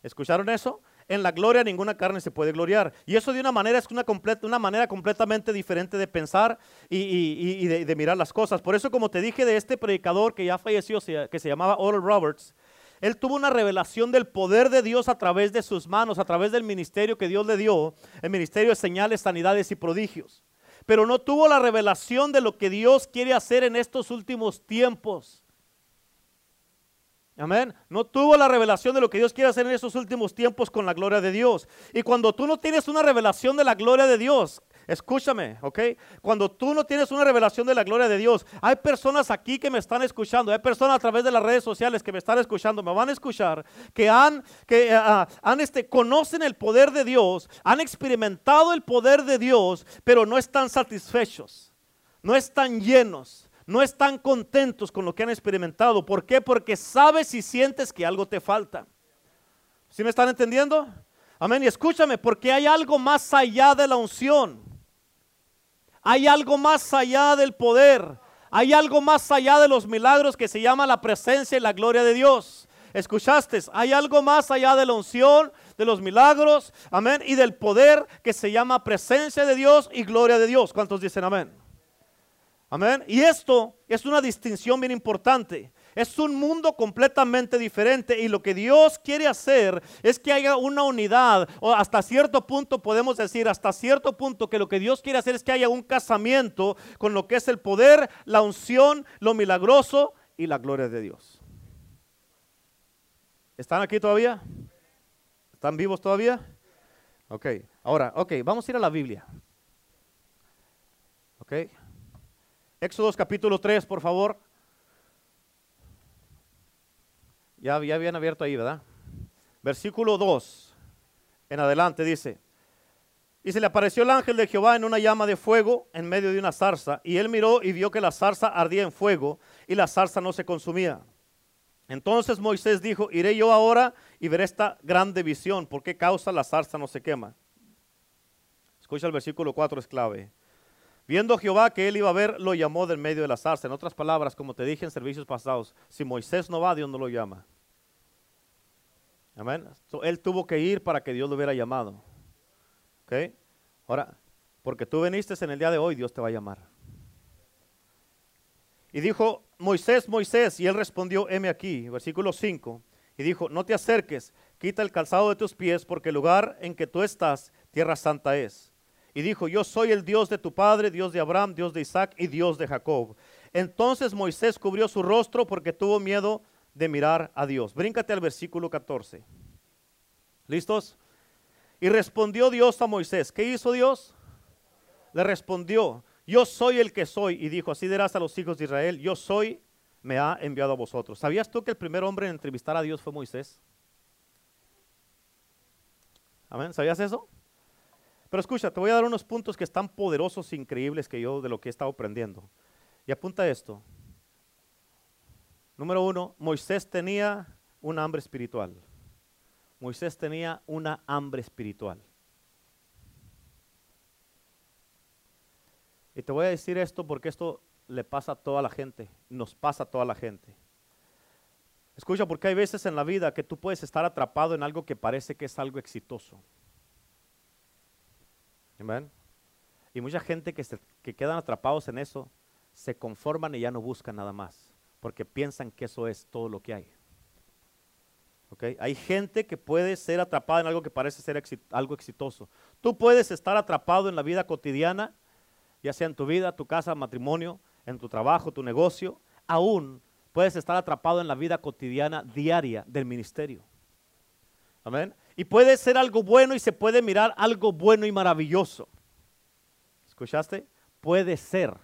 ¿Escucharon eso? en la gloria ninguna carne se puede gloriar. Y eso de una manera es una, una manera completamente diferente de pensar y, de, mirar las cosas. Por eso, como te dije de este predicador que ya falleció, que se llamaba Oral Roberts, él tuvo una revelación del poder de Dios a través de sus manos, a través del ministerio que Dios le dio, el ministerio de señales, sanidades y prodigios. Pero no tuvo la revelación de lo que Dios quiere hacer en estos últimos tiempos. Amén. No tuvo la revelación de lo que Dios quiere hacer en estos últimos tiempos con la gloria de Dios. Y cuando tú no tienes una revelación de la gloria de Dios, escúchame, ¿ok? Cuando tú no tienes una revelación de la gloria de Dios, hay personas aquí que me están escuchando, hay personas a través de las redes sociales que me están escuchando, me van a escuchar, que han, que ah, han este, conocen el poder de Dios, han experimentado el poder de Dios, pero no están satisfechos, no están llenos no están contentos con lo que han experimentado. ¿Por qué? Porque sabes y sientes que algo te falta. ¿Sí me están entendiendo? Amén. Y escúchame, porque hay algo más allá de la unción. Hay algo más allá del poder. Hay algo más allá de los milagros que se llama la presencia y la gloria de Dios. ¿Escuchaste? Hay algo más allá de la unción, de los milagros, amén, y del poder que se llama presencia de Dios y gloria de Dios. ¿Cuántos dicen amén? Amén. Y esto es una distinción bien importante. Es un mundo completamente diferente y lo que Dios quiere hacer es que haya una unidad o hasta cierto punto podemos decir, hasta cierto punto que lo que Dios quiere hacer es que haya un casamiento con lo que es el poder, la unción, lo milagroso y la gloria de Dios. ¿Están aquí todavía? ¿Están vivos todavía? Ok, ahora, ok, vamos a ir a la Biblia. Ok. Éxodos capítulo 3, por favor. Ya, ya habían abierto ahí, ¿verdad? Versículo 2 en adelante dice, y se le apareció el ángel de Jehová en una llama de fuego en medio de una zarza, y él miró y vio que la zarza ardía en fuego y la zarza no se consumía. Entonces Moisés dijo, iré yo ahora y veré esta grande visión, ¿por qué causa la zarza no se quema? Escucha el versículo 4, es clave. Viendo Jehová que él iba a ver, lo llamó del medio de la zarza. En otras palabras, como te dije en servicios pasados, si Moisés no va, Dios no lo llama. Amén. él tuvo que ir para que Dios lo hubiera llamado. ¿Ok? Ahora, porque tú viniste en el día de hoy, Dios te va a llamar. Y dijo, Moisés, Moisés, y él respondió, heme aquí, versículo 5, y dijo, no te acerques, quita el calzado de tus pies, porque el lugar en que tú estás, tierra santa es. Y dijo, yo soy el Dios de tu padre, Dios de Abraham, Dios de Isaac y Dios de Jacob. Entonces Moisés cubrió su rostro porque tuvo miedo de mirar a Dios. Bríncate al versículo 14. ¿Listos? Y respondió Dios a Moisés. ¿Qué hizo Dios? Le respondió, yo soy el que soy. Y dijo, así dirás a los hijos de Israel, yo soy, me ha enviado a vosotros. ¿Sabías tú que el primer hombre en entrevistar a Dios fue Moisés? Amén. ¿Sabías eso? Pero escucha, te voy a dar unos puntos que están poderosos, increíbles que yo de lo que he estado aprendiendo. Y apunta esto. Número uno, Moisés tenía un hambre espiritual. Moisés tenía una hambre espiritual. Y te voy a decir esto porque esto le pasa a toda la gente, nos pasa a toda la gente. Escucha, porque hay veces en la vida que tú puedes estar atrapado en algo que parece que es algo exitoso. Amén. Y mucha gente que, se, que quedan atrapados en eso se conforman y ya no buscan nada más, porque piensan que eso es todo lo que hay. Okay. Hay gente que puede ser atrapada en algo que parece ser algo exitoso. Tú puedes estar atrapado en la vida cotidiana, ya sea en tu vida, tu casa, matrimonio, en tu trabajo, tu negocio, aún puedes estar atrapado en la vida cotidiana diaria del ministerio. Amén. Y puede ser algo bueno y se puede mirar algo bueno y maravilloso. ¿Escuchaste? Puede ser.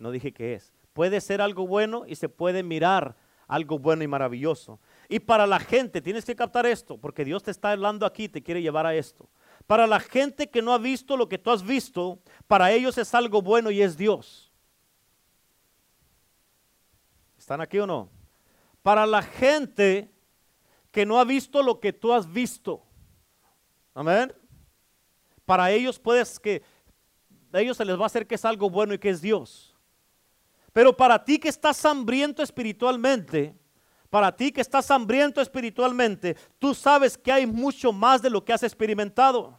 No dije que es. Puede ser algo bueno y se puede mirar algo bueno y maravilloso. Y para la gente, tienes que captar esto, porque Dios te está hablando aquí, te quiere llevar a esto. Para la gente que no ha visto lo que tú has visto, para ellos es algo bueno y es Dios. ¿Están aquí o no? Para la gente que no ha visto lo que tú has visto. Amén. Para ellos puedes que a ellos se les va a hacer que es algo bueno y que es Dios. Pero para ti que estás hambriento espiritualmente, para ti que estás hambriento espiritualmente, tú sabes que hay mucho más de lo que has experimentado.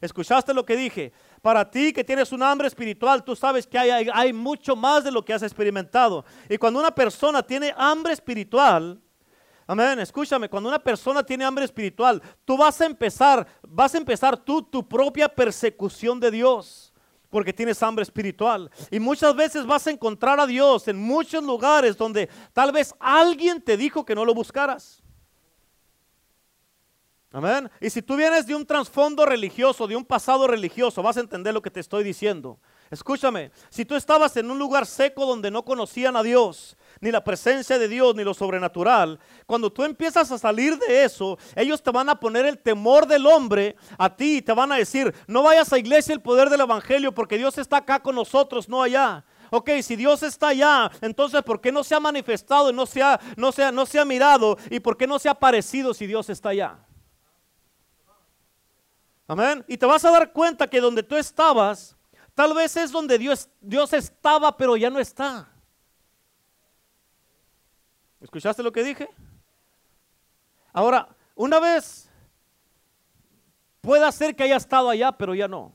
¿Escuchaste lo que dije? Para ti que tienes un hambre espiritual, tú sabes que hay, hay, mucho más de lo que has experimentado. Y cuando una persona tiene hambre espiritual, amén, escúchame, cuando una persona tiene hambre espiritual, tú vas a empezar, vas a empezar tú tu propia persecución de Dios porque tienes hambre espiritual. Y muchas veces vas a encontrar a Dios en muchos lugares donde tal vez alguien te dijo que no lo buscaras. Amén. Y si tú vienes de un trasfondo religioso, de un pasado religioso, vas a entender lo que te estoy diciendo. Escúchame, si tú estabas en un lugar seco donde no conocían a Dios, ni la presencia de Dios, ni lo sobrenatural. Cuando tú empiezas a salir de eso, ellos te van a poner el temor del hombre a ti y te van a decir, no vayas a iglesia el poder del evangelio porque Dios está acá con nosotros, no allá. Ok, si Dios está allá, entonces ¿por qué no se ha manifestado y no se ha, no se no se ha mirado? ¿Y por qué no se ha aparecido si Dios está allá? Amén. Y te vas a dar cuenta que donde tú estabas, tal vez es donde Dios, Dios estaba, pero ya no está. ¿Escuchaste lo que dije? Ahora, una vez puede ser que haya estado allá, pero ya no.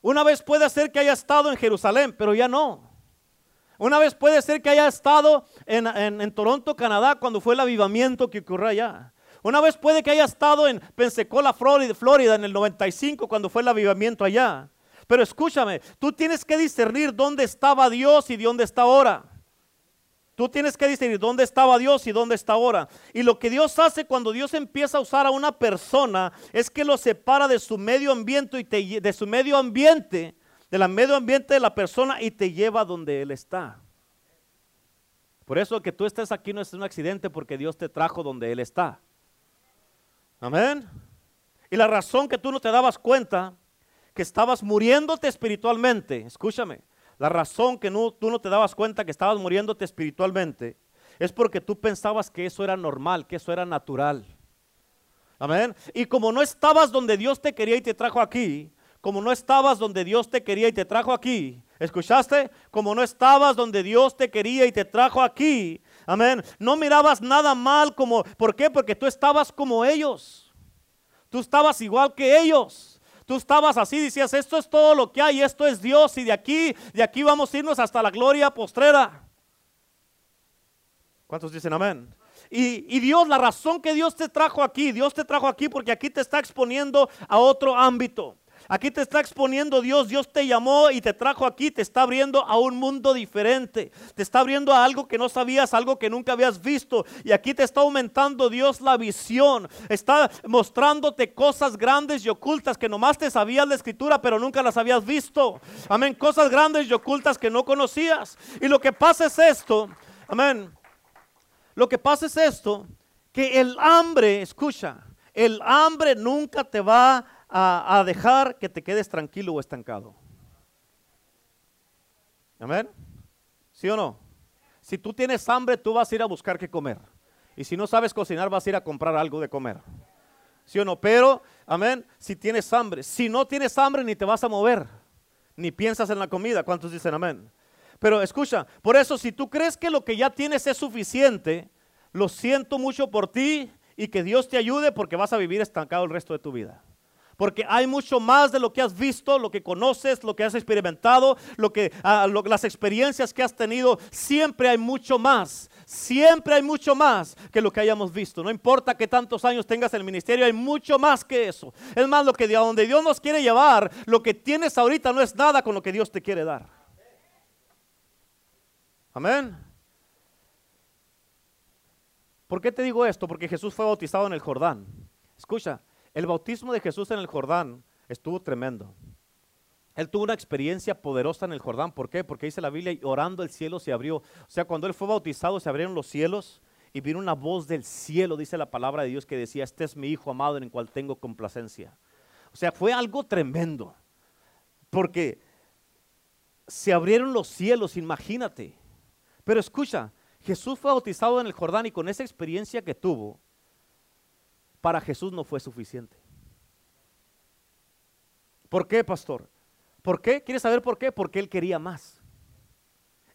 Una vez puede ser que haya estado en Jerusalén, pero ya no. Una vez puede ser que haya estado en, Toronto, Canadá, cuando fue el avivamiento que ocurrió allá. Una vez puede que haya estado en Pensacola, Florida, Florida, en el 95, cuando fue el avivamiento allá. Pero escúchame, tú tienes que discernir dónde estaba Dios y de dónde está ahora. Tú tienes que distinguir dónde estaba Dios y dónde está ahora. Y lo que Dios hace cuando Dios empieza a usar a una persona es que lo separa de su medio ambiente y de su medio ambiente, del medio ambiente de la persona y te lleva donde él está. Por eso que tú estés aquí no es un accidente porque Dios te trajo donde él está. Amén. Y la razón que tú no te dabas cuenta que estabas muriéndote espiritualmente, escúchame, la razón que no, tú no te dabas cuenta que estabas muriéndote espiritualmente es porque tú pensabas que eso era normal, que eso era natural. Amén. Y como no estabas donde Dios te quería y te trajo aquí, como no estabas donde Dios te quería y te trajo aquí, ¿escuchaste? Como no estabas donde Dios te quería y te trajo aquí, amén. No mirabas nada mal como, ¿por qué? Porque tú estabas como ellos. Tú estabas igual que ellos. Tú estabas así, decías, esto es todo lo que hay, esto es Dios y de aquí, de aquí vamos a irnos hasta la gloria postrera. ¿Cuántos dicen amén? Y, y, Dios, la razón que Dios te trajo aquí, Dios te trajo aquí porque aquí te está exponiendo a otro ámbito. Aquí te está exponiendo Dios, Dios te llamó y te trajo aquí, te está abriendo a un mundo diferente, te está abriendo a algo que no sabías, algo que nunca habías visto. Y aquí te está aumentando Dios la visión, está mostrándote cosas grandes y ocultas que nomás te sabías la escritura, pero nunca las habías visto. Amén, cosas grandes y ocultas que no conocías. Y lo que pasa es esto, amén. Lo que pasa es esto, que el hambre, escucha, el hambre nunca te va a dejar que te quedes tranquilo o estancado. Amén. ¿Sí o no? Si tú tienes hambre, tú vas a ir a buscar qué comer. Y si no sabes cocinar, vas a ir a comprar algo de comer. ¿Sí o no? Pero, amén, si tienes hambre. Si no tienes hambre, ni te vas a mover. Ni piensas en la comida. ¿Cuántos dicen amén? Pero escucha, por eso si tú crees que lo que ya tienes es suficiente, lo siento mucho por ti y que Dios te ayude porque vas a vivir estancado el resto de tu vida. Porque hay mucho más de lo que has visto, lo que conoces, lo que has experimentado, lo que, ah, las experiencias que has tenido. Siempre hay mucho más. Siempre hay mucho más que lo que hayamos visto. No importa que tantos años tengas en el ministerio, hay mucho más que eso. Es más, lo que de donde Dios nos quiere llevar, lo que tienes ahorita no es nada con lo que Dios te quiere dar. Amén. ¿Por qué te digo esto? Porque Jesús fue bautizado en el Jordán. Escucha, el bautismo de Jesús en el Jordán estuvo tremendo. Él tuvo una experiencia poderosa en el Jordán. ¿Por qué? Porque dice la Biblia, orando el cielo se abrió. O sea, cuando él fue bautizado se abrieron los cielos y vino una voz del cielo, dice la palabra de Dios, que decía, este es mi Hijo amado en el cual tengo complacencia. O sea, fue algo tremendo. Porque se abrieron los cielos, imagínate. Pero escucha, Jesús fue bautizado en el Jordán y con esa experiencia que tuvo, para Jesús no fue suficiente. ¿Por qué, pastor? ¿Por qué? ¿Quieres saber por qué? Porque él quería más.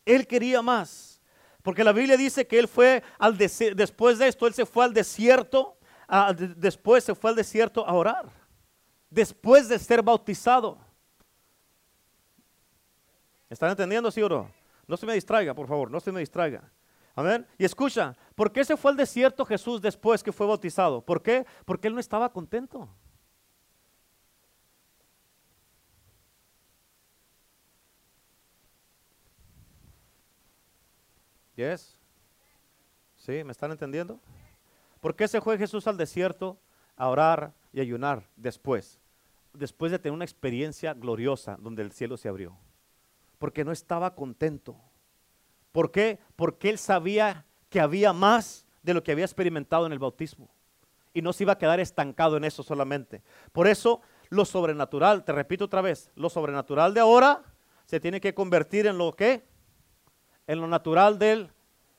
Él quería más. Porque la Biblia dice que él fue al después de esto, él se fue al desierto, después se fue al desierto a orar. Después de ser bautizado. ¿Están entendiendo, sí o no? No se me distraiga, por favor, no se me distraiga. Amén. Y escucha, ¿por qué se fue al desierto Jesús después que fue bautizado? ¿Por qué? Porque él no estaba contento. Yes. ¿Sí? ¿Me están entendiendo? ¿Por qué se fue Jesús al desierto a orar y ayunar después? Después de tener una experiencia gloriosa donde el cielo se abrió. Porque no estaba contento. ¿Por qué? Porque él sabía que había más de lo que había experimentado en el bautismo. Y no se iba a quedar estancado en eso solamente. Por eso lo sobrenatural, te repito otra vez, lo sobrenatural de ahora se tiene que convertir en lo que? En lo natural del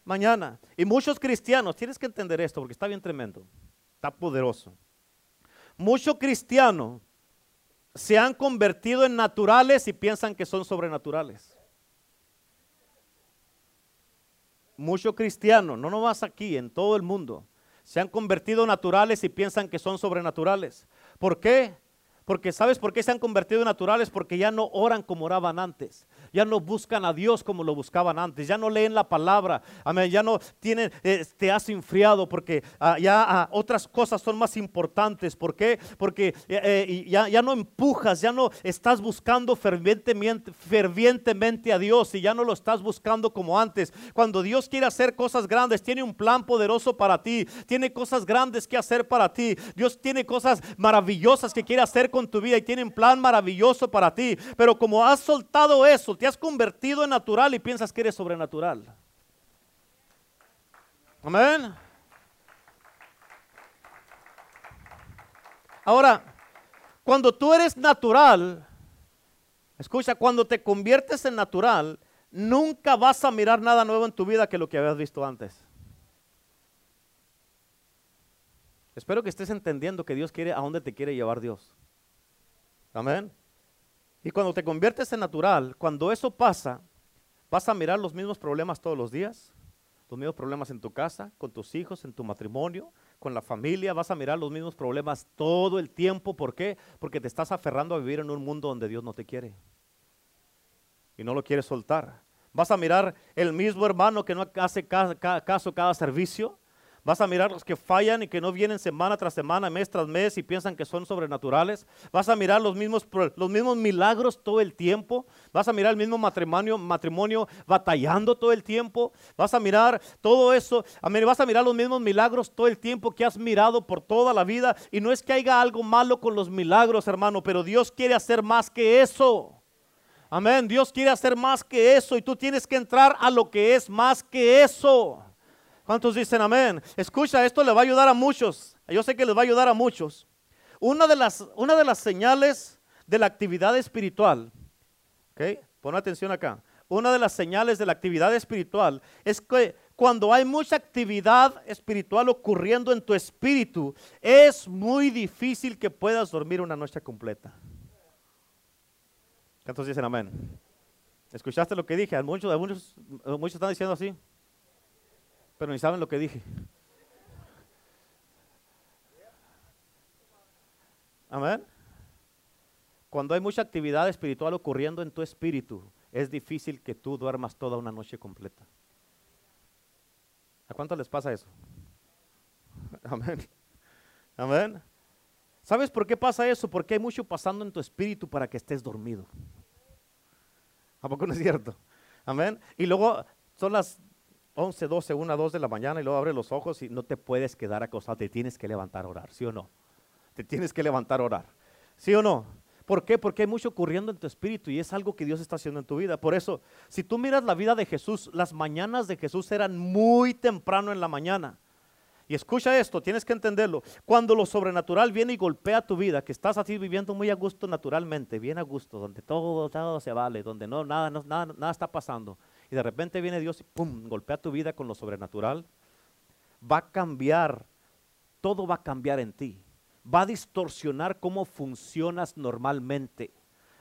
mañana. Y muchos cristianos, tienes que entender esto porque está bien tremendo, está poderoso. Muchos cristianos se han convertido en naturales y piensan que son sobrenaturales. Muchos cristianos, no nomás aquí, en todo el mundo, se han convertido naturales y piensan que son sobrenaturales. ¿Por qué? Porque ¿sabes por qué se han convertido en naturales? Porque ya no oran como oraban antes ya no buscan a Dios como lo buscaban antes, ya no leen la palabra, ya no tienen, eh, te has enfriado porque ah, ya ah, otras cosas son más importantes. ¿Por qué? Porque eh, eh, ya, ya, no empujas, ya no estás buscando fervientemente, fervientemente a Dios y ya no lo estás buscando como antes. Cuando Dios quiere hacer cosas grandes, tiene un plan poderoso para ti, tiene cosas grandes que hacer para ti. Dios tiene cosas maravillosas que quiere hacer con tu vida y tiene un plan maravilloso para ti. Pero como has soltado eso, te has convertido en natural y piensas que eres sobrenatural. Amén. Ahora, cuando tú eres natural, escucha, cuando te conviertes en natural, nunca vas a mirar nada nuevo en tu vida que lo que habías visto antes. Espero que estés entendiendo que Dios quiere a dónde te quiere llevar Dios. Amén. Y cuando te conviertes en natural, cuando eso pasa, vas a mirar los mismos problemas todos los días, los mismos problemas en tu casa, con tus hijos, en tu matrimonio, con la familia, vas a mirar los mismos problemas todo el tiempo. ¿Por qué? Porque te estás aferrando a vivir en un mundo donde Dios no te quiere. Y no lo quieres soltar. Vas a mirar el mismo hermano que no hace caso cada servicio. Vas a mirar los que fallan y que no vienen semana tras semana, mes tras mes y piensan que son sobrenaturales. Vas a mirar los mismos, los mismos milagros todo el tiempo. Vas a mirar el mismo matrimonio, matrimonio batallando todo el tiempo. Vas a mirar todo eso. Vas a mirar los mismos milagros todo el tiempo que has mirado por toda la vida. Y no es que haya algo malo con los milagros, hermano, pero Dios quiere hacer más que eso. Amén. Dios quiere hacer más que eso y tú tienes que entrar a lo que es más que eso. ¿Cuántos dicen amén? Escucha, esto le va a ayudar a muchos. Yo sé que les va a ayudar a muchos. Una de las, una de las señales de la actividad espiritual, ¿ok? Pon atención acá. Una de las señales de la actividad espiritual es que cuando hay mucha actividad espiritual ocurriendo en tu espíritu, es muy difícil que puedas dormir una noche completa. ¿Cuántos dicen amén? ¿Escuchaste lo que dije? Muchos, muchos, muchos están diciendo así pero ni saben lo que dije. Amén. Cuando hay mucha actividad espiritual ocurriendo en tu espíritu, es difícil que tú duermas toda una noche completa. ¿A cuánto les pasa eso? Amén. Amén. ¿Sabes por qué pasa eso? Porque hay mucho pasando en tu espíritu para que estés dormido. ¿A poco no es cierto? Amén. Y luego son las 11, 12, 1, 2 de la mañana y luego abre los ojos y no te puedes quedar acostado, te tienes que levantar a orar, ¿sí o no? Te tienes que levantar a orar, ¿sí o no? ¿Por qué? Porque hay mucho ocurriendo en tu espíritu y es algo que Dios está haciendo en tu vida. Por eso, si tú miras la vida de Jesús, las mañanas de Jesús eran muy temprano en la mañana. Y escucha esto, tienes que entenderlo. Cuando lo sobrenatural viene y golpea tu vida, que estás así viviendo muy a gusto naturalmente, bien a gusto, donde todo, todo se vale, donde no, nada, no, nada, nada está pasando y de repente viene Dios y pum, golpea tu vida con lo sobrenatural, va a cambiar, todo va a cambiar en ti. Va a distorsionar cómo funcionas normalmente.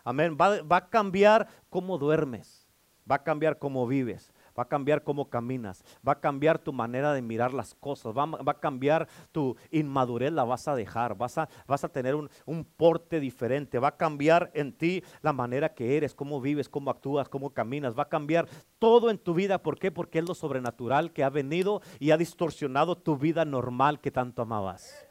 Amén. Va, va a cambiar cómo duermes. Va a cambiar cómo vives va a cambiar cómo caminas, va a cambiar tu manera de mirar las cosas, va, a cambiar tu inmadurez, la vas a dejar, vas a, vas a tener un, un, porte diferente, va a cambiar en ti la manera que eres, cómo vives, cómo actúas, cómo caminas, va a cambiar todo en tu vida. ¿Por qué? Porque es lo sobrenatural que ha venido y ha distorsionado tu vida normal que tanto amabas.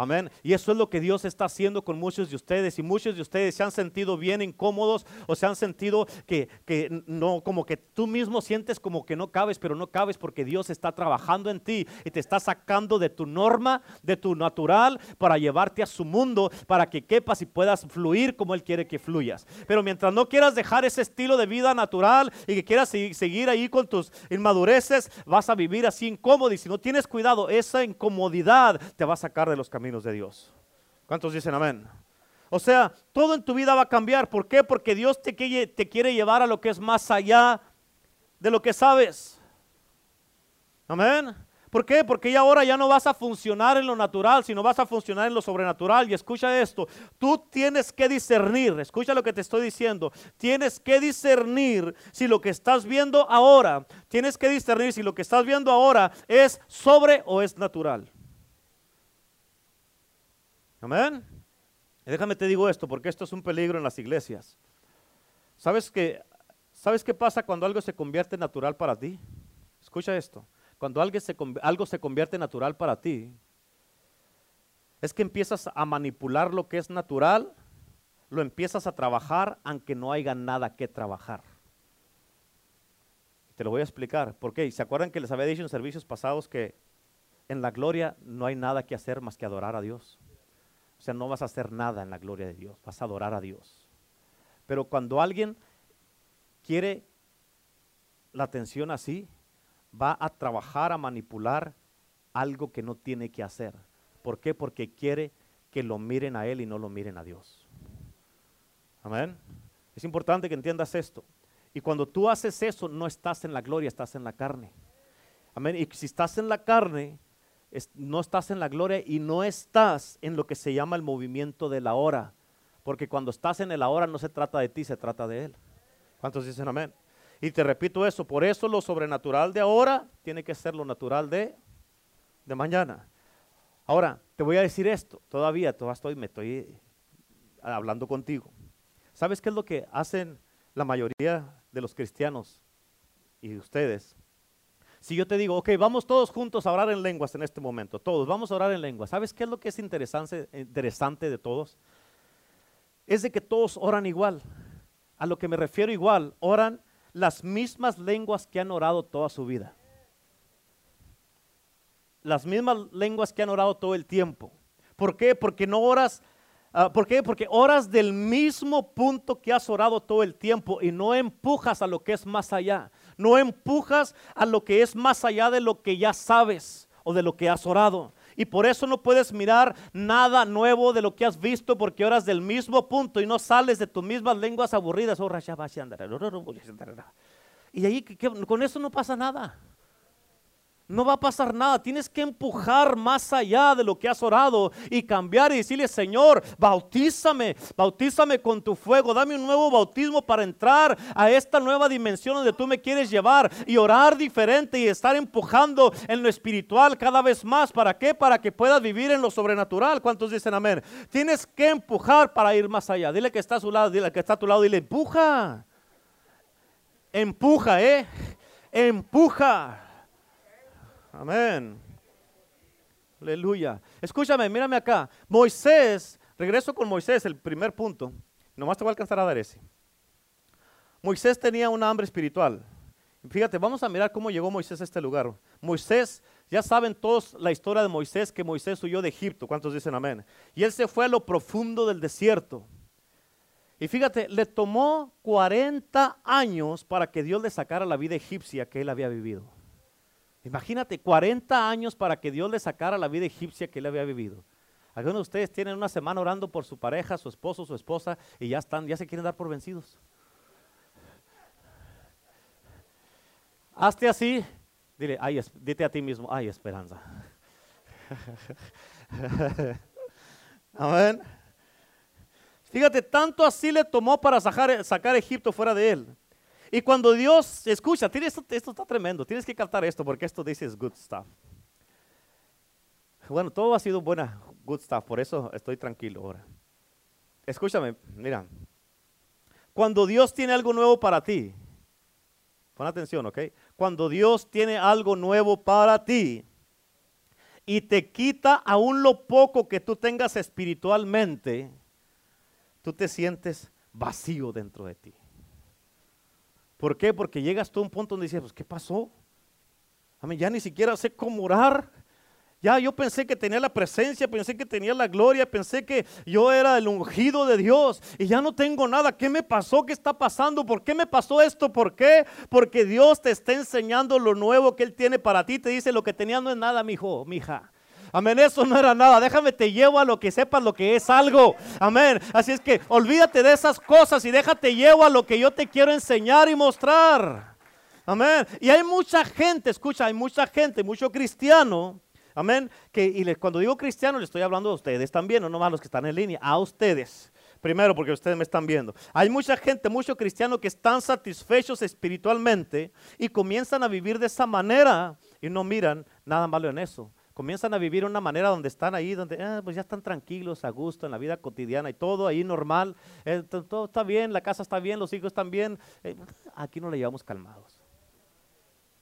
Amén. Y eso es lo que Dios está haciendo con muchos de ustedes. Y muchos de ustedes se han sentido bien incómodos o se han sentido que, que no, como que tú mismo sientes como que no cabes, pero no cabes porque Dios está trabajando en ti y te está sacando de tu norma, de tu natural, para llevarte a su mundo, para que quepas y puedas fluir como Él quiere que fluyas. Pero mientras no quieras dejar ese estilo de vida natural y que quieras seguir ahí con tus inmadureces, vas a vivir así incómodo. Y si no tienes cuidado, esa incomodidad te va a sacar de los caminos de Dios. ¿Cuántos dicen amén? O sea, todo en tu vida va a cambiar. ¿Por qué? Porque Dios te, te quiere llevar a lo que es más allá de lo que sabes. Amén. ¿Por qué? Porque ya ahora ya no vas a funcionar en lo natural, sino vas a funcionar en lo sobrenatural. Y escucha esto, tú tienes que discernir, escucha lo que te estoy diciendo, tienes que discernir si lo que estás viendo ahora, tienes que discernir si lo que estás viendo ahora es sobre o es natural. Amén. déjame te digo esto, porque esto es un peligro en las iglesias. ¿Sabes qué, ¿Sabes qué pasa cuando algo se convierte natural para ti? Escucha esto. Cuando algo se, algo se convierte natural para ti, es que empiezas a manipular lo que es natural, lo empiezas a trabajar aunque no haya nada que trabajar. Te lo voy a explicar. ¿Por qué? ¿Se acuerdan que les había dicho en servicios pasados que en la gloria no hay nada que hacer más que adorar a Dios? O sea, no vas a hacer nada en la gloria de Dios, vas a adorar a Dios. Pero cuando alguien quiere la atención así, va a trabajar a manipular algo que no tiene que hacer. ¿Por qué? Porque quiere que lo miren a Él y no lo miren a Dios. Amén. Es importante que entiendas esto. Y cuando tú haces eso, no estás en la gloria, estás en la carne. Amén. Y si estás en la carne, no estás en la gloria y no estás en lo que se llama el movimiento de la hora. Porque cuando estás en el ahora no se trata de ti, se trata de Él. ¿Cuántos dicen amén? Y te repito eso, por eso lo sobrenatural de ahora tiene que ser lo natural de, de mañana. Ahora, te voy a decir esto, todavía, todavía estoy, me estoy hablando contigo. ¿Sabes qué es lo que hacen la mayoría de los cristianos y ustedes, si yo te digo, ok, vamos todos juntos a orar en lenguas en este momento, todos, vamos a orar en lenguas. ¿Sabes qué es lo que es interesante, de todos? Es de que todos oran igual. A lo que me refiero igual, oran las mismas lenguas que han orado toda su vida. Las mismas lenguas que han orado todo el tiempo. ¿Por qué? Porque no oras Ah, ¿Por qué? Porque oras del mismo punto que has orado todo el tiempo y no empujas a lo que es más allá. No empujas a lo que es más allá de lo que ya sabes o de lo que has orado. Y por eso no puedes mirar nada nuevo de lo que has visto porque oras del mismo punto y no sales de tus mismas lenguas aburridas. Oh, y ahí con eso no pasa nada no va a pasar nada. Tienes que empujar más allá de lo que has orado y cambiar y decirle, Señor, bautízame, bautízame con tu fuego, dame un nuevo bautismo para entrar a esta nueva dimensión donde tú me quieres llevar y orar diferente y estar empujando en lo espiritual cada vez más. ¿Para qué? Para que puedas vivir en lo sobrenatural. ¿Cuántos dicen amén? Tienes que empujar para ir más allá. Dile que está a su lado, dile que está a tu lado, dile, empuja. Empuja, ¿eh? Empuja. Amén. Aleluya. Escúchame, mírame acá. Moisés, regreso con Moisés, el primer punto. Nomás te voy a alcanzar a dar ese. Moisés tenía una hambre espiritual. Fíjate, vamos a mirar cómo llegó Moisés a este lugar. Moisés, ya saben todos la historia de Moisés, que Moisés huyó de Egipto. ¿Cuántos dicen amén? Y él se fue a lo profundo del desierto. Y fíjate, le tomó 40 años para que Dios le sacara la vida egipcia que él había vivido. Imagínate, 40 años para que Dios le sacara la vida egipcia que él había vivido. Algunos de ustedes tienen una semana orando por su pareja, su esposo, su esposa, y ya están, ya se quieren dar por vencidos. Hazte así, dile, ay, dite a ti mismo, ay, esperanza. Amén. Fíjate, tanto así le tomó para sacar, sacar Egipto fuera de él. Y cuando Dios escucha, esto, esto está tremendo, tienes que captar esto porque esto dice good stuff. Bueno, todo ha sido buena, good stuff, por eso estoy tranquilo ahora. Escúchame, mira. Cuando Dios tiene algo nuevo para ti, pon atención, ¿ok? Cuando Dios tiene algo nuevo para ti y te quita aún lo poco que tú tengas espiritualmente, tú te sientes vacío dentro de ti. ¿Por qué? Porque llegas tú a un punto donde dices, pues, ¿qué pasó? A mí ya ni siquiera sé cómo orar. Ya yo pensé que tenía la presencia, pensé que tenía la gloria, pensé que yo era el ungido de Dios y ya no tengo nada. ¿Qué me pasó? ¿Qué está pasando? ¿Por qué me pasó esto? ¿Por qué? Porque Dios te está enseñando lo nuevo que Él tiene para ti. Te dice lo que tenía no es nada, mi hijo, mi hija. Amén, eso no era nada. Déjame te llevo a lo que sepas lo que es algo. Amén. Así es que olvídate de esas cosas y déjate llevo a lo que yo te quiero enseñar y mostrar. Amén. Y hay mucha gente, escucha, hay mucha gente, mucho cristiano. Amén. Que, y cuando digo cristiano, le estoy hablando a ustedes también, no nomás los que están en línea, a ustedes. Primero, porque ustedes me están viendo. Hay mucha gente, mucho cristiano que están satisfechos espiritualmente y comienzan a vivir de esa manera y no miran nada malo en eso comienzan a vivir una manera donde están ahí, donde ah, pues ya están tranquilos, a gusto en la vida cotidiana y todo ahí normal, eh, todo está bien, la casa está bien, los hijos están bien, eh, aquí no le llevamos calmados.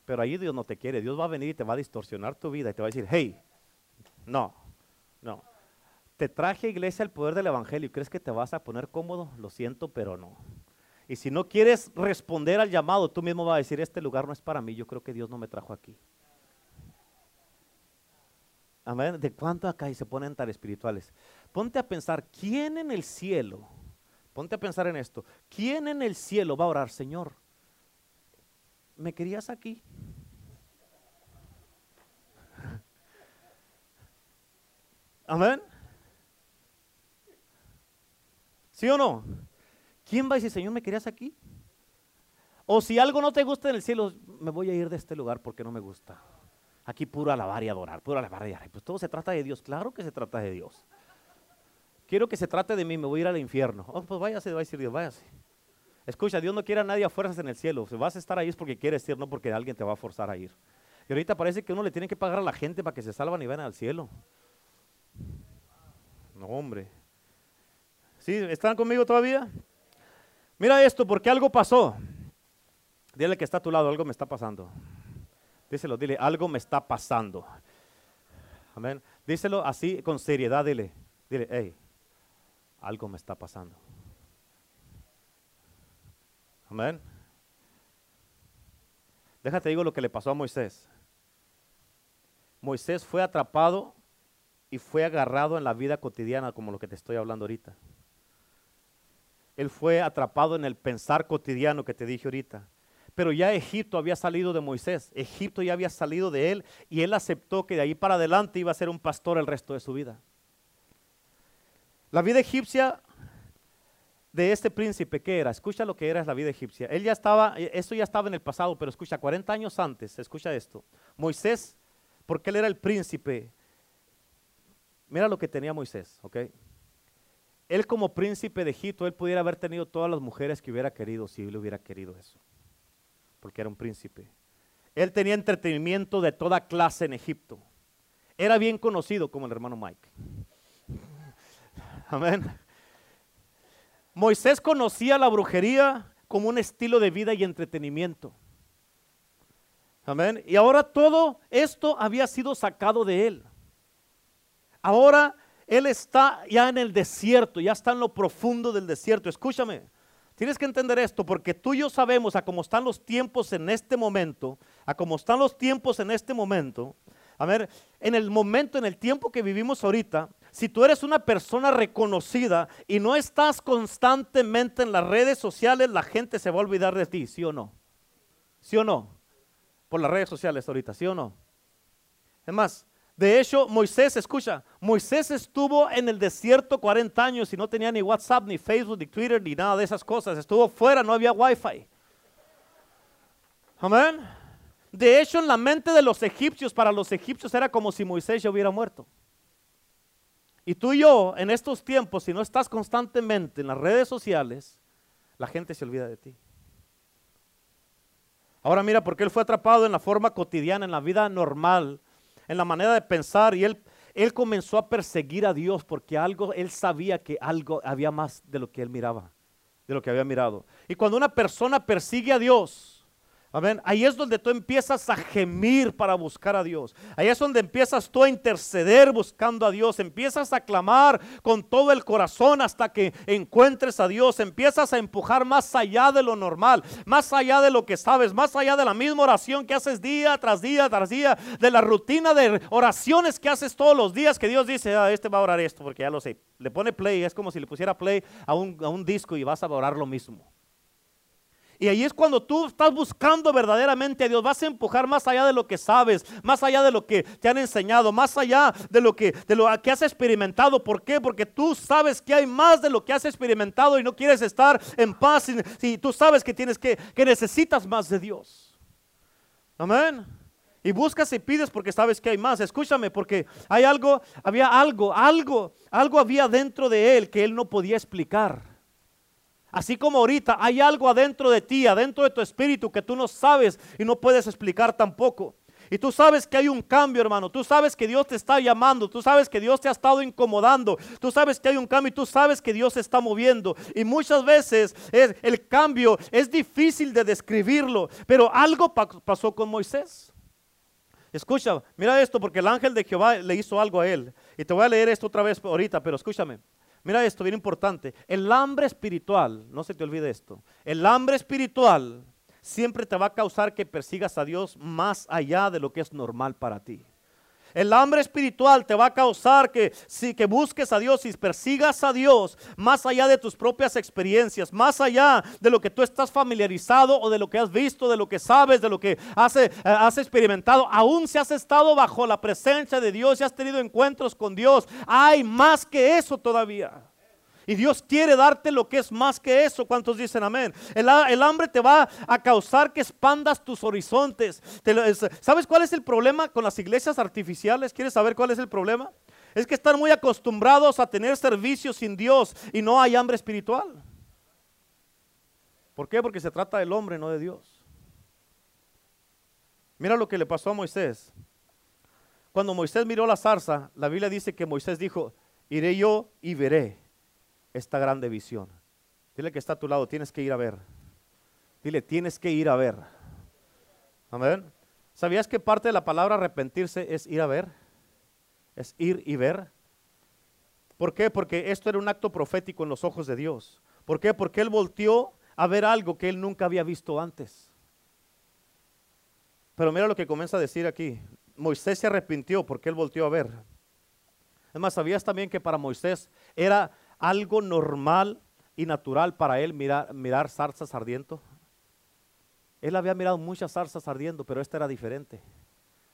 Pero ahí Dios no te quiere, Dios va a venir y te va a distorsionar tu vida y te va a decir, hey, no, no. Te traje iglesia el poder del evangelio y crees que te vas a poner cómodo, lo siento, pero no. Y si no quieres responder al llamado, tú mismo vas a decir, este lugar no es para mí, yo creo que Dios no me trajo aquí. Amén. ¿De cuánto acá y se ponen tan espirituales? Ponte a pensar, ¿quién en el cielo? Ponte a pensar en esto. ¿Quién en el cielo va a orar, Señor? ¿Me querías aquí? Amén. ¿Sí o no? ¿Quién va a decir, Señor, me querías aquí? O si algo no te gusta en el cielo, me voy a ir de este lugar porque no me gusta. Aquí puro alabar y adorar, puro alabar y adorar. Pues todo se trata de Dios, claro que se trata de Dios. Quiero que se trate de mí, me voy a ir al infierno. Oh, pues váyase, va a decir Dios, váyase. Escucha, Dios no quiere a nadie a fuerzas en el cielo. Si vas a estar ahí es porque quieres ir, no porque alguien te va a forzar a ir. Y ahorita parece que uno le tiene que pagar a la gente para que se salvan y vayan al cielo. No, hombre. ¿Sí? ¿Están conmigo todavía? Mira esto, porque algo pasó. Dile que está a tu lado, algo me está pasando. Díselo, dile, algo me está pasando. Amén. Díselo así con seriedad, dile, dile, hey, algo me está pasando. Amén. Déjate digo lo que le pasó a Moisés. Moisés fue atrapado y fue agarrado en la vida cotidiana como lo que te estoy hablando ahorita. Él fue atrapado en el pensar cotidiano que te dije ahorita. Pero ya Egipto había salido de Moisés, Egipto ya había salido de él y él aceptó que de ahí para adelante iba a ser un pastor el resto de su vida. La vida egipcia de este príncipe, ¿qué era? Escucha lo que era la vida egipcia. Él ya estaba, esto ya estaba en el pasado, pero escucha, 40 años antes, escucha esto. Moisés, porque él era el príncipe, mira lo que tenía Moisés, ¿ok? Él como príncipe de Egipto, él pudiera haber tenido todas las mujeres que hubiera querido si él hubiera querido eso porque era un príncipe. Él tenía entretenimiento de toda clase en Egipto. Era bien conocido como el hermano Mike. Amén. Moisés conocía la brujería como un estilo de vida y entretenimiento. Amén. Y ahora todo esto había sido sacado de él. Ahora él está ya en el desierto, ya está en lo profundo del desierto. Escúchame, Tienes que entender esto porque tú y yo sabemos a cómo están los tiempos en este momento, a cómo están los tiempos en este momento. A ver, en el momento, en el tiempo que vivimos ahorita, si tú eres una persona reconocida y no estás constantemente en las redes sociales, la gente se va a olvidar de ti, ¿sí o no? ¿Sí o no? Por las redes sociales ahorita, ¿sí o no? Es más, de hecho, Moisés, escucha, Moisés estuvo en el desierto 40 años y no tenía ni WhatsApp, ni Facebook, ni Twitter, ni nada de esas cosas. Estuvo fuera, no había wifi. Amén. De hecho, en la mente de los egipcios, para los egipcios era como si Moisés ya hubiera muerto. Y tú y yo, en estos tiempos, si no estás constantemente en las redes sociales, la gente se olvida de ti. Ahora mira, porque él fue atrapado en la forma cotidiana, en la vida normal en la manera de pensar y él, él comenzó a perseguir a Dios porque algo, él sabía que algo había más de lo que él miraba, de lo que había mirado. Y cuando una persona persigue a Dios, Amén. Ahí es donde tú empiezas a gemir para buscar a Dios. Ahí es donde empiezas tú a interceder buscando a Dios. Empiezas a clamar con todo el corazón hasta que encuentres a Dios. Empiezas a empujar más allá de lo normal, más allá de lo que sabes, más allá de la misma oración que haces día tras día tras día, de la rutina de oraciones que haces todos los días, que Dios dice, ah, este va a orar esto, porque ya lo sé. Le pone play, es como si le pusiera play a un, a un disco y vas a orar lo mismo. Y ahí es cuando tú estás buscando verdaderamente a Dios. Vas a empujar más allá de lo que sabes, más allá de lo que te han enseñado, más allá de lo que, de lo que has experimentado. ¿Por qué? Porque tú sabes que hay más de lo que has experimentado y no quieres estar en paz. Y, tú sabes que tienes que, que necesitas más de Dios. Amén. Y buscas y pides porque sabes que hay más. Escúchame, porque hay algo, había algo, algo, algo había dentro de él que él no podía explicar. Así como ahorita hay algo adentro de ti, adentro de tu espíritu que tú no sabes y no puedes explicar tampoco. Y tú sabes que hay un cambio, hermano. Tú sabes que Dios te está llamando. Tú sabes que Dios te ha estado incomodando. Tú sabes que hay un cambio y tú sabes que Dios se está moviendo. Y muchas veces es, el cambio es difícil de describirlo. Pero algo pasó con Moisés. Escucha, mira esto porque el ángel de Jehová le hizo algo a él. Y te voy a leer esto otra vez ahorita, pero escúchame. Mira esto, bien importante. El hambre espiritual, no se te olvide esto, el hambre espiritual siempre te va a causar que persigas a Dios más allá de lo que es normal para ti. El hambre espiritual te va a causar que, si, que busques a Dios y persigas a Dios más allá de tus propias experiencias, más allá de lo que tú estás familiarizado o de lo que has visto, de lo que sabes, de lo que has, eh, experimentado. Aún si has estado bajo la presencia de Dios y has tenido encuentros con Dios, hay más que eso todavía. Y Dios quiere darte lo que es más que eso. ¿Cuántos dicen amén? El, hambre te va a causar que expandas tus horizontes. ¿Sabes cuál es el problema con las iglesias artificiales? ¿Quieres saber cuál es el problema? Es que están muy acostumbrados a tener servicios sin Dios y no hay hambre espiritual. ¿Por qué? Porque se trata del hombre, no de Dios. Mira lo que le pasó a Moisés. Cuando Moisés miró la zarza, la Biblia dice que Moisés dijo, iré yo y veré esta grande visión. Dile que está a tu lado, tienes que ir a ver. Dile, tienes que ir a ver. Amén. ¿Sabías que parte de la palabra arrepentirse es ir a ver? Es ir y ver. ¿Por qué? Porque esto era un acto profético en los ojos de Dios. ¿Por qué? Porque Él volteó a ver algo que Él nunca había visto antes. Pero mira lo que comienza a decir aquí. Moisés se arrepintió porque Él volteó a ver. Además, ¿sabías también que para Moisés era algo normal y natural para él mirar, mirar zarzas ardiendo? Él había mirado muchas zarzas ardiendo, pero esta era diferente.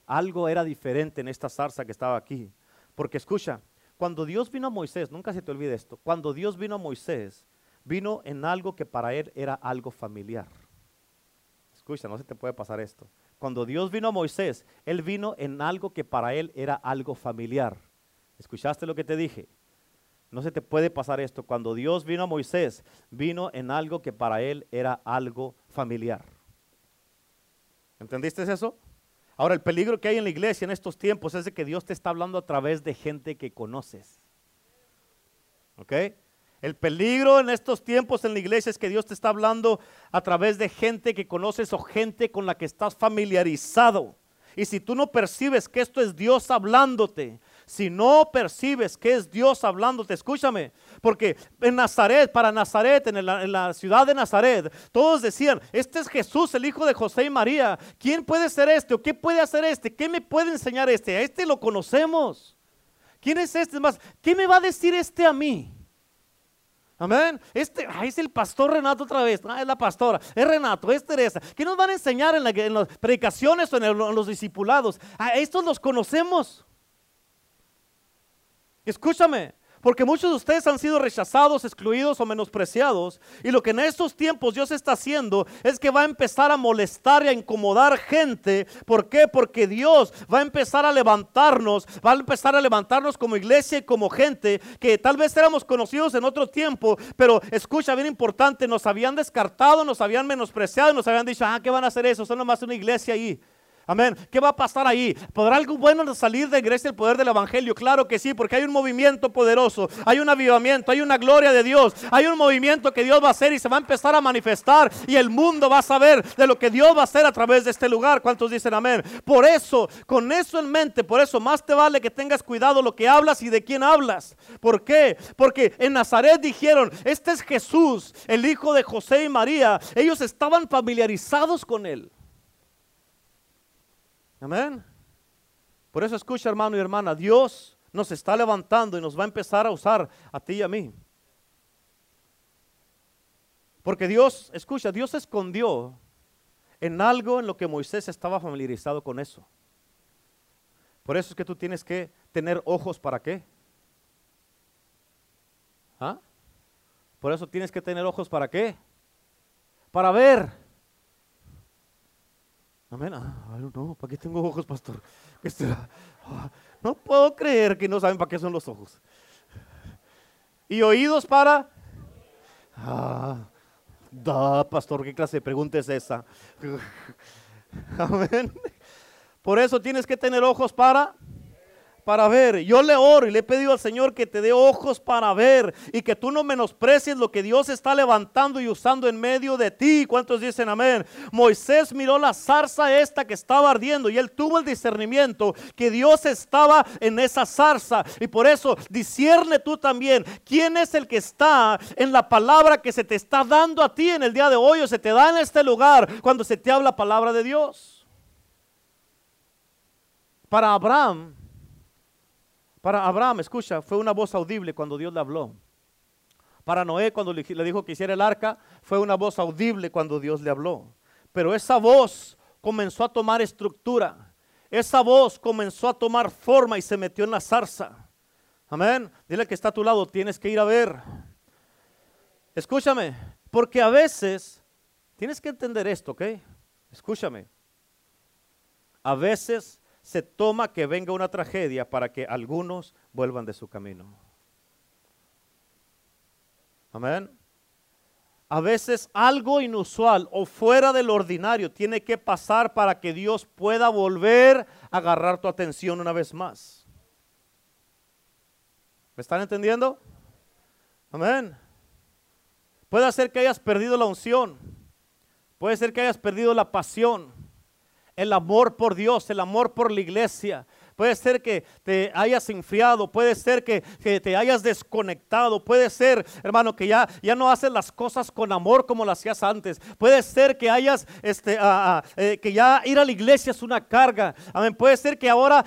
Algo era diferente en esta zarza que estaba aquí. Porque escucha, cuando Dios vino a Moisés, nunca se te olvide esto, cuando Dios vino a Moisés, vino en algo que para él era algo familiar. Escucha, no se te puede pasar esto. Cuando Dios vino a Moisés, él vino en algo que para él era algo familiar. ¿Escuchaste lo que te dije? No se te puede pasar esto. Cuando Dios vino a Moisés, vino en algo que para él era algo familiar. ¿Entendiste eso? Ahora, el peligro que hay en la iglesia en estos tiempos es de que Dios te está hablando a través de gente que conoces. ¿Ok? El peligro en estos tiempos en la iglesia es que Dios te está hablando a través de gente que conoces o gente con la que estás familiarizado. Y si tú no percibes que esto es Dios hablándote, si no percibes que es Dios hablándote, escúchame, porque en Nazaret, para Nazaret, en la, ciudad de Nazaret, todos decían, este es Jesús, el hijo de José y María. ¿Quién puede ser este o qué puede hacer este? ¿Qué me puede enseñar este? A este lo conocemos. ¿Quién es este? más, ¿qué me va a decir este a mí? Amén. Este es el pastor Renato otra vez. Ah, es la pastora. Es Renato, es Teresa. ¿Qué nos van a enseñar en, las predicaciones o en, los discipulados? A estos los conocemos. Escúchame, porque muchos de ustedes han sido rechazados, excluidos o menospreciados. Y lo que en estos tiempos Dios está haciendo es que va a empezar a molestar y a incomodar gente. ¿Por qué? Porque Dios va a empezar a levantarnos, va a empezar a levantarnos como iglesia y como gente que tal vez éramos conocidos en otro tiempo, pero escucha, bien importante, nos habían descartado, nos habían menospreciado, nos habían dicho, ah, ¿qué van a hacer eso? Son nomás una iglesia ahí. Amén. ¿Qué va a pasar ahí? ¿Podrá algo bueno salir de Grecia el poder del Evangelio? Claro que sí, porque hay un movimiento poderoso, hay un avivamiento, hay una gloria de Dios, hay un movimiento que Dios va a hacer y se va a empezar a manifestar y el mundo va a saber de lo que Dios va a hacer a través de este lugar. ¿Cuántos dicen amén? Por eso, con eso en mente, por eso más te vale que tengas cuidado lo que hablas y de quién hablas. ¿Por qué? Porque en Nazaret dijeron, este es Jesús, el hijo de José y María. Ellos estaban familiarizados con él. Amén. Por eso escucha hermano y hermana, Dios nos está levantando y nos va a empezar a usar a ti y a mí. Porque Dios, escucha, Dios se escondió en algo en lo que Moisés estaba familiarizado con eso. Por eso es que tú tienes que tener ojos para qué. ¿Ah? Por eso tienes que tener ojos para qué. Para ver. Amén. Ah, no, ¿para qué tengo ojos, pastor? Ah, no puedo creer que no saben para qué son los ojos. Y oídos para. Ah, da, pastor, ¿qué clase de pregunta es esa? Amén. Por eso tienes que tener ojos para para ver. Yo le oro y le he pedido al Señor que te dé ojos para ver y que tú no menosprecies lo que Dios está levantando y usando en medio de ti. ¿Cuántos dicen amén? Moisés miró la zarza esta que estaba ardiendo y él tuvo el discernimiento que Dios estaba en esa zarza. Y por eso discierne tú también quién es el que está en la palabra que se te está dando a ti en el día de hoy o se te da en este lugar cuando se te habla palabra de Dios. Para Abraham, para Abraham, escucha, fue una voz audible cuando Dios le habló. Para Noé, cuando le dijo que hiciera el arca, fue una voz audible cuando Dios le habló. Pero esa voz comenzó a tomar estructura. Esa voz comenzó a tomar forma y se metió en la zarza. Amén. Dile que está a tu lado, tienes que ir a ver. Escúchame, porque a veces tienes que entender esto, ¿ok? Escúchame. A veces se toma que venga una tragedia para que algunos vuelvan de su camino. Amén. A veces algo inusual o fuera del ordinario tiene que pasar para que Dios pueda volver a agarrar tu atención una vez más. ¿Me están entendiendo? Amén. Puede ser que hayas perdido la unción Puede ser que hayas perdido la pasión, el amor por Dios, el amor por la iglesia. Puede ser que te hayas enfriado, puede ser que, te hayas desconectado, puede ser, hermano, que ya, ya no haces las cosas con amor como las hacías antes. Puede ser que hayas, este, eh, que ya ir a la iglesia es una carga. Amén. Puede ser que ahora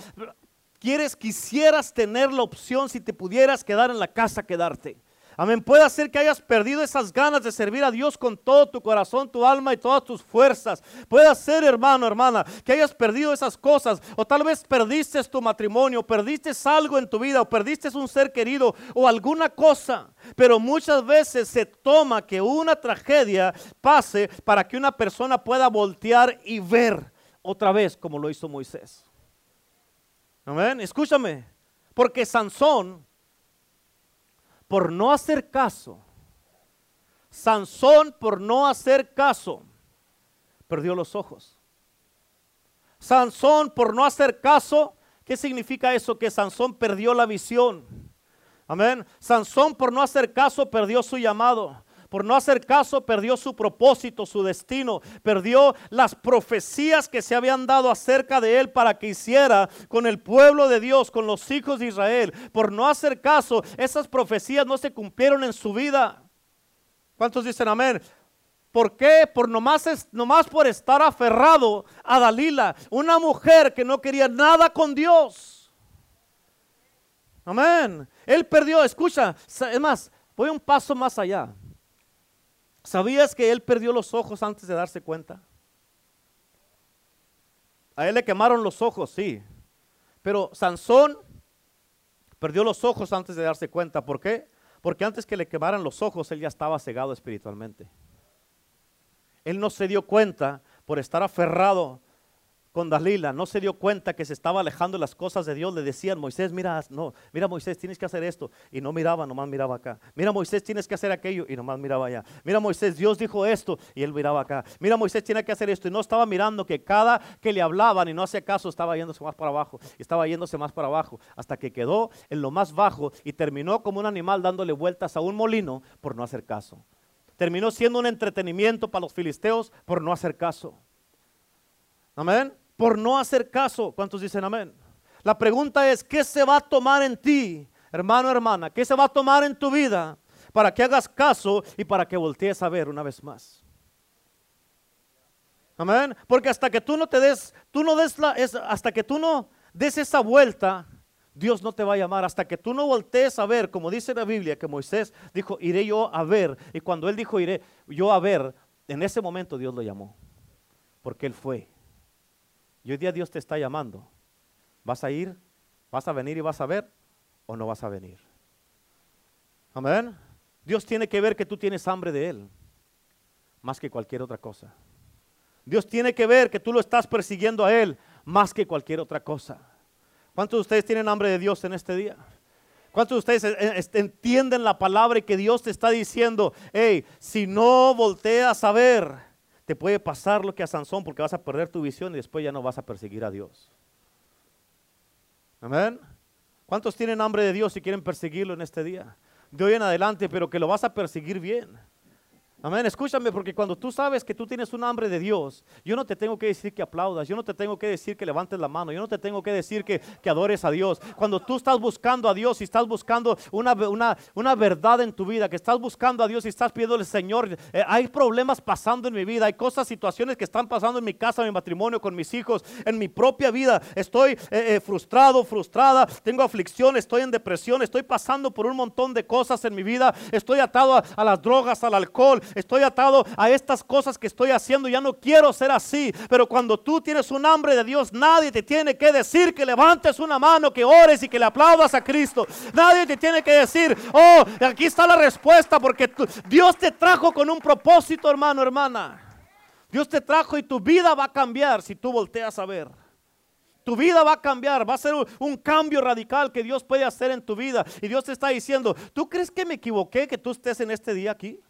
quieres, quisieras tener la opción si te pudieras quedar en la casa, quedarte. Amén. Puede ser que hayas perdido esas ganas de servir a Dios con todo tu corazón, tu alma y todas tus fuerzas. Puede ser, hermano, hermana, que hayas perdido esas cosas. O tal vez perdiste tu matrimonio, perdiste algo en tu vida, o perdiste un ser querido, o alguna cosa. Pero muchas veces se toma que una tragedia pase para que una persona pueda voltear y ver otra vez como lo hizo Moisés. Amén. Escúchame. Porque Sansón por no hacer caso, Sansón por no hacer caso, perdió los ojos. Sansón por no hacer caso, ¿qué significa eso? Que Sansón perdió la visión. Amén. Sansón por no hacer caso perdió su llamado. Por no hacer caso, perdió su propósito, su destino, perdió las profecías que se habían dado acerca de él para que hiciera con el pueblo de Dios, con los hijos de Israel. Por no hacer caso, esas profecías no se cumplieron en su vida. ¿Cuántos dicen amén? ¿Por qué? Por nomás, por estar aferrado a Dalila, una mujer que no quería nada con Dios. Amén. Él perdió, escucha, es más, voy un paso más allá. ¿Sabías que él perdió los ojos antes de darse cuenta? A él le quemaron los ojos, sí. Pero Sansón perdió los ojos antes de darse cuenta. ¿Por qué? Porque antes que le quemaran los ojos, él ya estaba cegado espiritualmente. Él no se dio cuenta por estar aferrado Dalila, no se dio cuenta que se estaba alejando las cosas de Dios. Le decían, Moisés, mira, no, mira Moisés, tienes que hacer esto. Y no miraba, nomás miraba acá. Mira Moisés, tienes que hacer aquello. Y nomás miraba allá. Mira Moisés, Dios dijo esto. Y él miraba acá. Mira Moisés, tiene que hacer esto. Y no estaba mirando que cada que le hablaban y no hacía caso, estaba yéndose más para abajo. Estaba yéndose más para abajo. Hasta que quedó en lo más bajo y terminó como un animal dándole vueltas a un molino por no hacer caso. Terminó siendo un entretenimiento para los filisteos por no hacer caso. Amén por no hacer caso. ¿Cuántos dicen amén? La pregunta es, ¿qué se va a tomar en ti, hermano, hermana? ¿Qué se va a tomar en tu vida para que hagas caso y para que voltees a ver una vez más? Amén. Porque hasta que tú no te des, tú no des la, hasta que tú no des esa vuelta, Dios no te va a llamar. Hasta que tú no voltees a ver, como dice la Biblia, que Moisés dijo, iré yo a ver. Y cuando él dijo, iré yo a ver, en ese momento Dios lo llamó. Porque él fue. Y hoy día Dios te está llamando. ¿Vas a ir? ¿Vas a venir y vas a ver? ¿O no vas a venir? Amén. Dios tiene que ver que tú tienes hambre de Él. Más que cualquier otra cosa. Dios tiene que ver que tú lo estás persiguiendo a Él. Más que cualquier otra cosa. ¿Cuántos de ustedes tienen hambre de Dios en este día? ¿Cuántos de ustedes eh, eh, entienden la palabra y que Dios te está diciendo, hey, si no volteas a ver, te puede pasar lo que a Sansón porque vas a perder tu visión y después ya no vas a perseguir a Dios. Amén. ¿Cuántos tienen hambre de Dios y quieren perseguirlo en este día? De hoy en adelante, pero que lo vas a perseguir bien. Amén, escúchame, porque cuando tú sabes que tú tienes un hambre de Dios, yo no te tengo que decir que aplaudas, yo no te tengo que decir que levantes la mano, yo no te tengo que decir que, adores a Dios. Cuando tú estás buscando a Dios y estás buscando una, una, verdad en tu vida, que estás buscando a Dios y estás pidiendo al Señor, eh, hay problemas pasando en mi vida, hay cosas, situaciones que están pasando en mi casa, en mi matrimonio, con mis hijos, en mi propia vida. Estoy eh, eh, frustrado, frustrada, tengo aflicción, estoy en depresión, estoy pasando por un montón de cosas en mi vida, estoy atado a las drogas, al alcohol estoy atado a estas cosas que estoy haciendo, ya no quiero ser así. Pero cuando tú tienes un hambre de Dios, nadie te tiene que decir que levantes una mano, que ores y que le aplaudas a Cristo. Nadie te tiene que decir, oh, aquí está la respuesta, porque Dios te trajo con un propósito, hermano, hermana. Dios te trajo y tu vida va a cambiar si tú volteas a ver. Tu vida va a cambiar, va a ser un, cambio radical que Dios puede hacer en tu vida. Y Dios te está diciendo, ¿tú crees que me equivoqué que tú estés en este día aquí?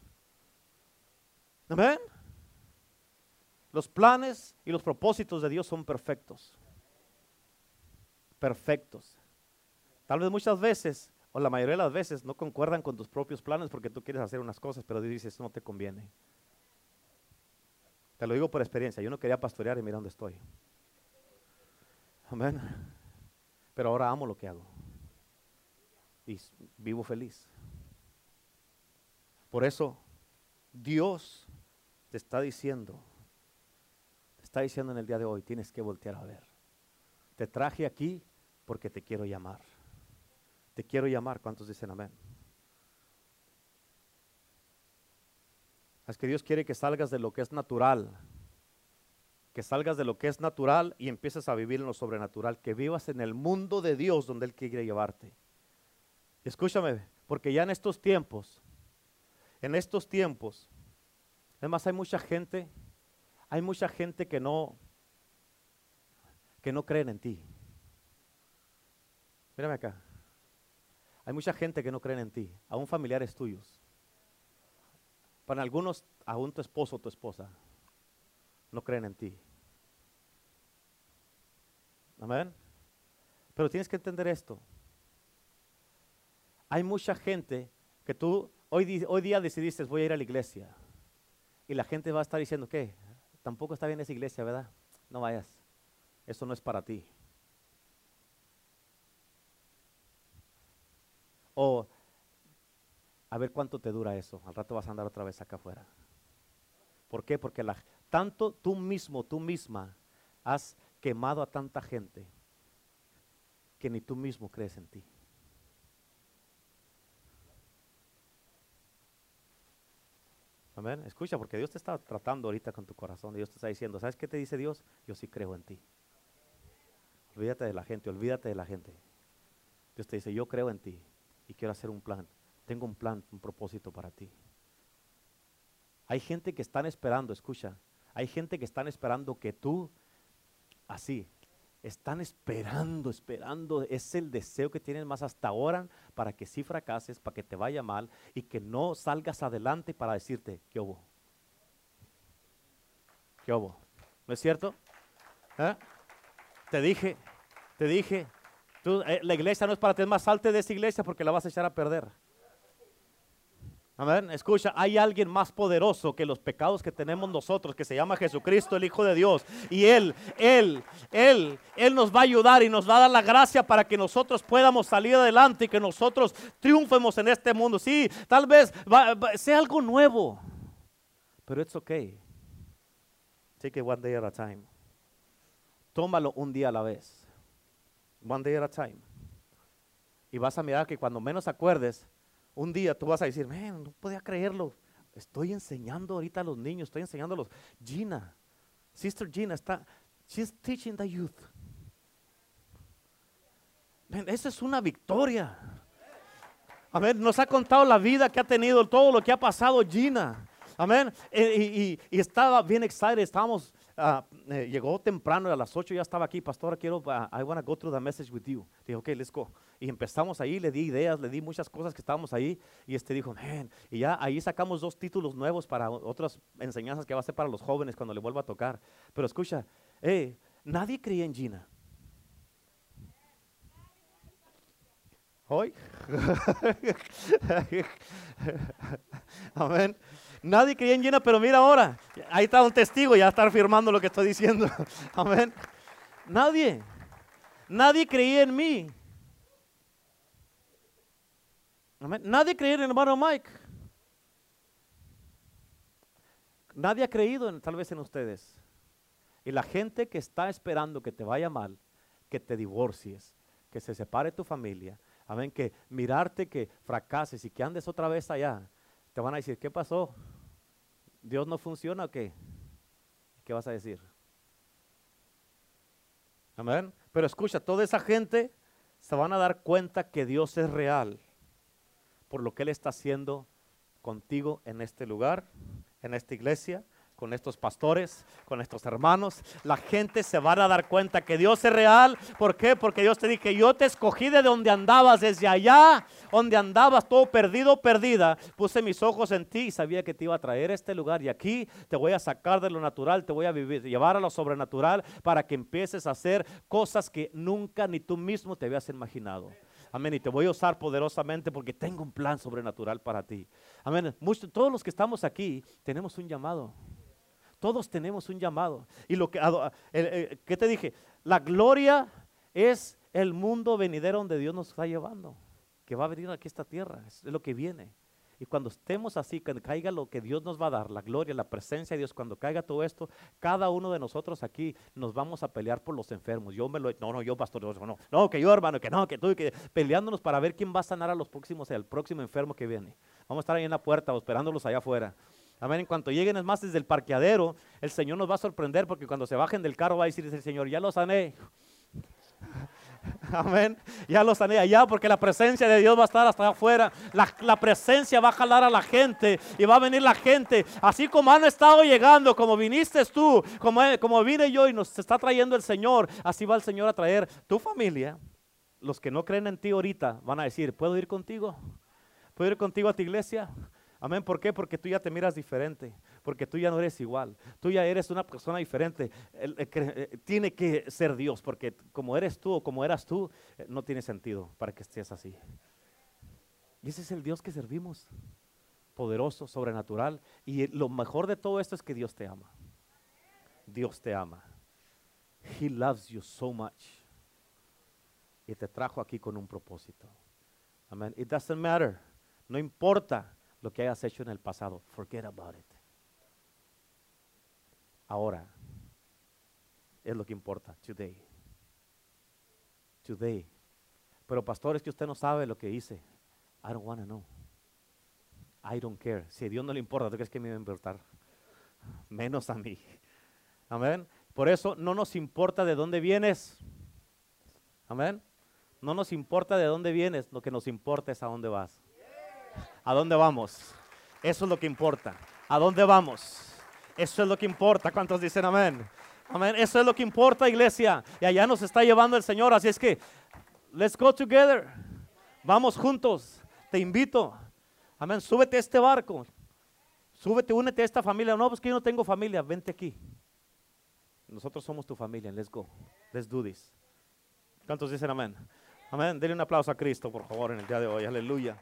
Amén. Los planes y los propósitos de Dios son perfectos. Perfectos. Tal vez muchas veces, o la mayoría de las veces, no concuerdan con tus propios planes porque tú quieres hacer unas cosas, pero Dios dice, eso no te conviene. Te lo digo por experiencia. Yo no quería pastorear y mira dónde estoy. Amén. Pero ahora amo lo que hago. Y vivo feliz. Por eso Dios te está diciendo, te está diciendo en el día de hoy, tienes que voltear a ver. Te traje aquí porque te quiero llamar. Te quiero llamar. ¿Cuántos dicen amén? Es que Dios quiere que salgas de lo que es natural, que salgas de lo que es natural y empieces a vivir en lo sobrenatural, que vivas en el mundo de Dios donde Él quiere llevarte. Escúchame, porque ya en estos tiempos, en estos tiempos, además hay mucha gente, hay mucha gente que no, que no creen en ti. Mírame acá. Hay mucha gente que no cree en ti, aún familiares tuyos. Para algunos, aún tu esposo o tu esposa no creen en ti. Amén. Pero tienes que entender esto. Hay mucha gente que tú hoy, hoy día decidiste voy a ir a la iglesia. Y la gente va a estar diciendo, ¿qué? Tampoco está bien esa iglesia, ¿verdad? No vayas. Eso no es para ti. O a ver cuánto te dura eso. Al rato vas a andar otra vez acá afuera. ¿Por qué? Porque la, tanto tú mismo, tú misma, has quemado a tanta gente que ni tú mismo crees en ti. Amén. Escucha, porque Dios te está tratando ahorita con tu corazón. Dios te está diciendo, ¿sabes qué te dice Dios? Yo sí creo en ti. Olvídate de la gente, olvídate de la gente. Dios te dice, yo creo en ti y quiero hacer un plan tengo un plan, un propósito para ti. Hay gente que están esperando, escucha, hay gente que están esperando que tú, así, están esperando, esperando, es el deseo que tienen más hasta ahora para que sí fracases, para que te vaya mal y que no salgas adelante para decirte, ¿qué hubo? ¿Qué hubo? ¿No es cierto? ¿Eh? Te dije, te dije, tú, eh, la iglesia no es para ti, es más salte de esa iglesia porque la vas a echar a perder. Amén. Escucha, hay alguien más poderoso que los pecados que tenemos nosotros, que se llama Jesucristo, el Hijo de Dios. Y Él, Él, Él, Él nos va a ayudar y nos va a dar la gracia para que nosotros podamos salir adelante y que nosotros triunfemos en este mundo. Sí, tal vez sea algo nuevo, pero it's okay. Take it one day at a time. Tómalo un día a la vez. One day at a time. Y vas a mirar que cuando menos acuerdes, un día tú vas a decir, no podía creerlo. Estoy enseñando ahorita a los niños, estoy enseñándolos. Gina, Sister Gina está, she's teaching the youth. esa es una victoria. A ver, nos ha contado la vida que ha tenido, todo lo que ha pasado Gina. Amén. Y, y, estaba bien excited, estábamos Ah, eh, llegó temprano, a las 8 ya estaba aquí, pastora, quiero, uh, I want to go through the message with you. Dije, ok, let's go. Y empezamos ahí, le di ideas, le di muchas cosas que estábamos ahí. Y este dijo, man, y ya ahí sacamos dos títulos nuevos para otras enseñanzas que va a ser para los jóvenes cuando le vuelva a tocar. Pero escucha, hey, nadie creía en Gina. Hoy. Amén. Nadie creía en Gina, pero mira ahora, ahí está un testigo, ya está afirmando lo que estoy diciendo. Amén. Nadie, nadie creía en mí. Amén. Nadie creía en el hermano Mike. Nadie ha creído en, tal vez en ustedes. Y la gente que está esperando que te vaya mal, que te divorcies, que se separe tu familia, amén, que mirarte que fracases y que andes otra vez allá, te van a decir, ¿qué pasó? ¿Dios no funciona o qué? ¿Qué vas a decir? Amén. Pero escucha, toda esa gente se van a dar cuenta que Dios es real por lo que Él está haciendo contigo en este lugar, en esta iglesia, con estos pastores, con estos hermanos. La gente se va a dar cuenta que Dios es real. ¿Por qué? Porque Dios te dije, yo te escogí de donde andabas, desde allá, donde andabas todo perdido, perdida. Puse mis ojos en ti y sabía que te iba a traer a este lugar. Y aquí te voy a sacar de lo natural, te voy a vivir, llevar a lo sobrenatural para que empieces a hacer cosas que nunca ni tú mismo te habías imaginado. Amén. Y te voy a usar poderosamente porque tengo un plan sobrenatural para ti. Amén. todos los que estamos aquí tenemos un llamado. Todos tenemos un llamado. Y lo que, ¿qué te dije? La gloria es el mundo venidero donde Dios nos está llevando, que va a venir aquí a esta tierra, es lo que viene. Y cuando estemos así, que caiga lo que Dios nos va a dar, la gloria, la presencia de Dios, cuando caiga todo esto, cada uno de nosotros aquí nos vamos a pelear por los enfermos. Yo me lo, no, no, yo pastor, no, no, que yo hermano, que no, que tú, que peleándonos para ver quién va a sanar a los próximos, el próximo enfermo que viene. Vamos a estar ahí en la puerta, esperándolos allá afuera. Amén. En cuanto lleguen, es más, desde el parqueadero, el Señor nos va a sorprender porque cuando se bajen del carro va a decir el Señor, ya lo sané. Amén. Ya lo sané allá porque la presencia de Dios va a estar hasta afuera. La, presencia va a jalar a la gente y va a venir la gente. Así como han estado llegando, como viniste tú, como, como vine yo y nos está trayendo el Señor, así va el Señor a traer tu familia. Los que no creen en ti ahorita van a decir, ¿puedo ir contigo? ¿Puedo ir contigo a tu iglesia? Amén. ¿Por qué? Porque tú ya te miras diferente. Porque tú ya no eres igual. Tú ya eres una persona diferente. Eh, tiene que ser Dios. Porque como eres tú o como eras tú, eh, no tiene sentido para que estés así. Y ese es el Dios que servimos. Poderoso, sobrenatural. Y lo mejor de todo esto es que Dios te ama. Dios te ama. He loves you so much. Y te trajo aquí con un propósito. Amén. It doesn't matter. No importa lo que hayas hecho en el pasado. Forget about it. Ahora es lo que importa. Today. Today. Pero pastor, es que usted no sabe lo que hice. I don't want to know. I don't care. Si a Dios no le importa, ¿tú crees que me va a importar? Menos a mí. Amén. Por eso no nos importa de dónde vienes. Amén. No nos importa de dónde vienes, lo que nos importa es a dónde vas. ¿A dónde vamos? Eso es lo que importa. ¿A dónde vamos? Eso es lo que importa. ¿Cuántos dicen amén? Amén. Eso es lo que importa, iglesia. Y allá nos está llevando el Señor. Así es que, let's go together. Vamos juntos. Te invito. Amén. Súbete a este barco. Súbete, únete a esta familia. No, pues que yo no tengo familia. Vente aquí. Nosotros somos tu familia. Let's go. Let's do this. ¿Cuántos dicen amén? Amén. Denle un aplauso a Cristo, por favor, en el día de hoy. Aleluya.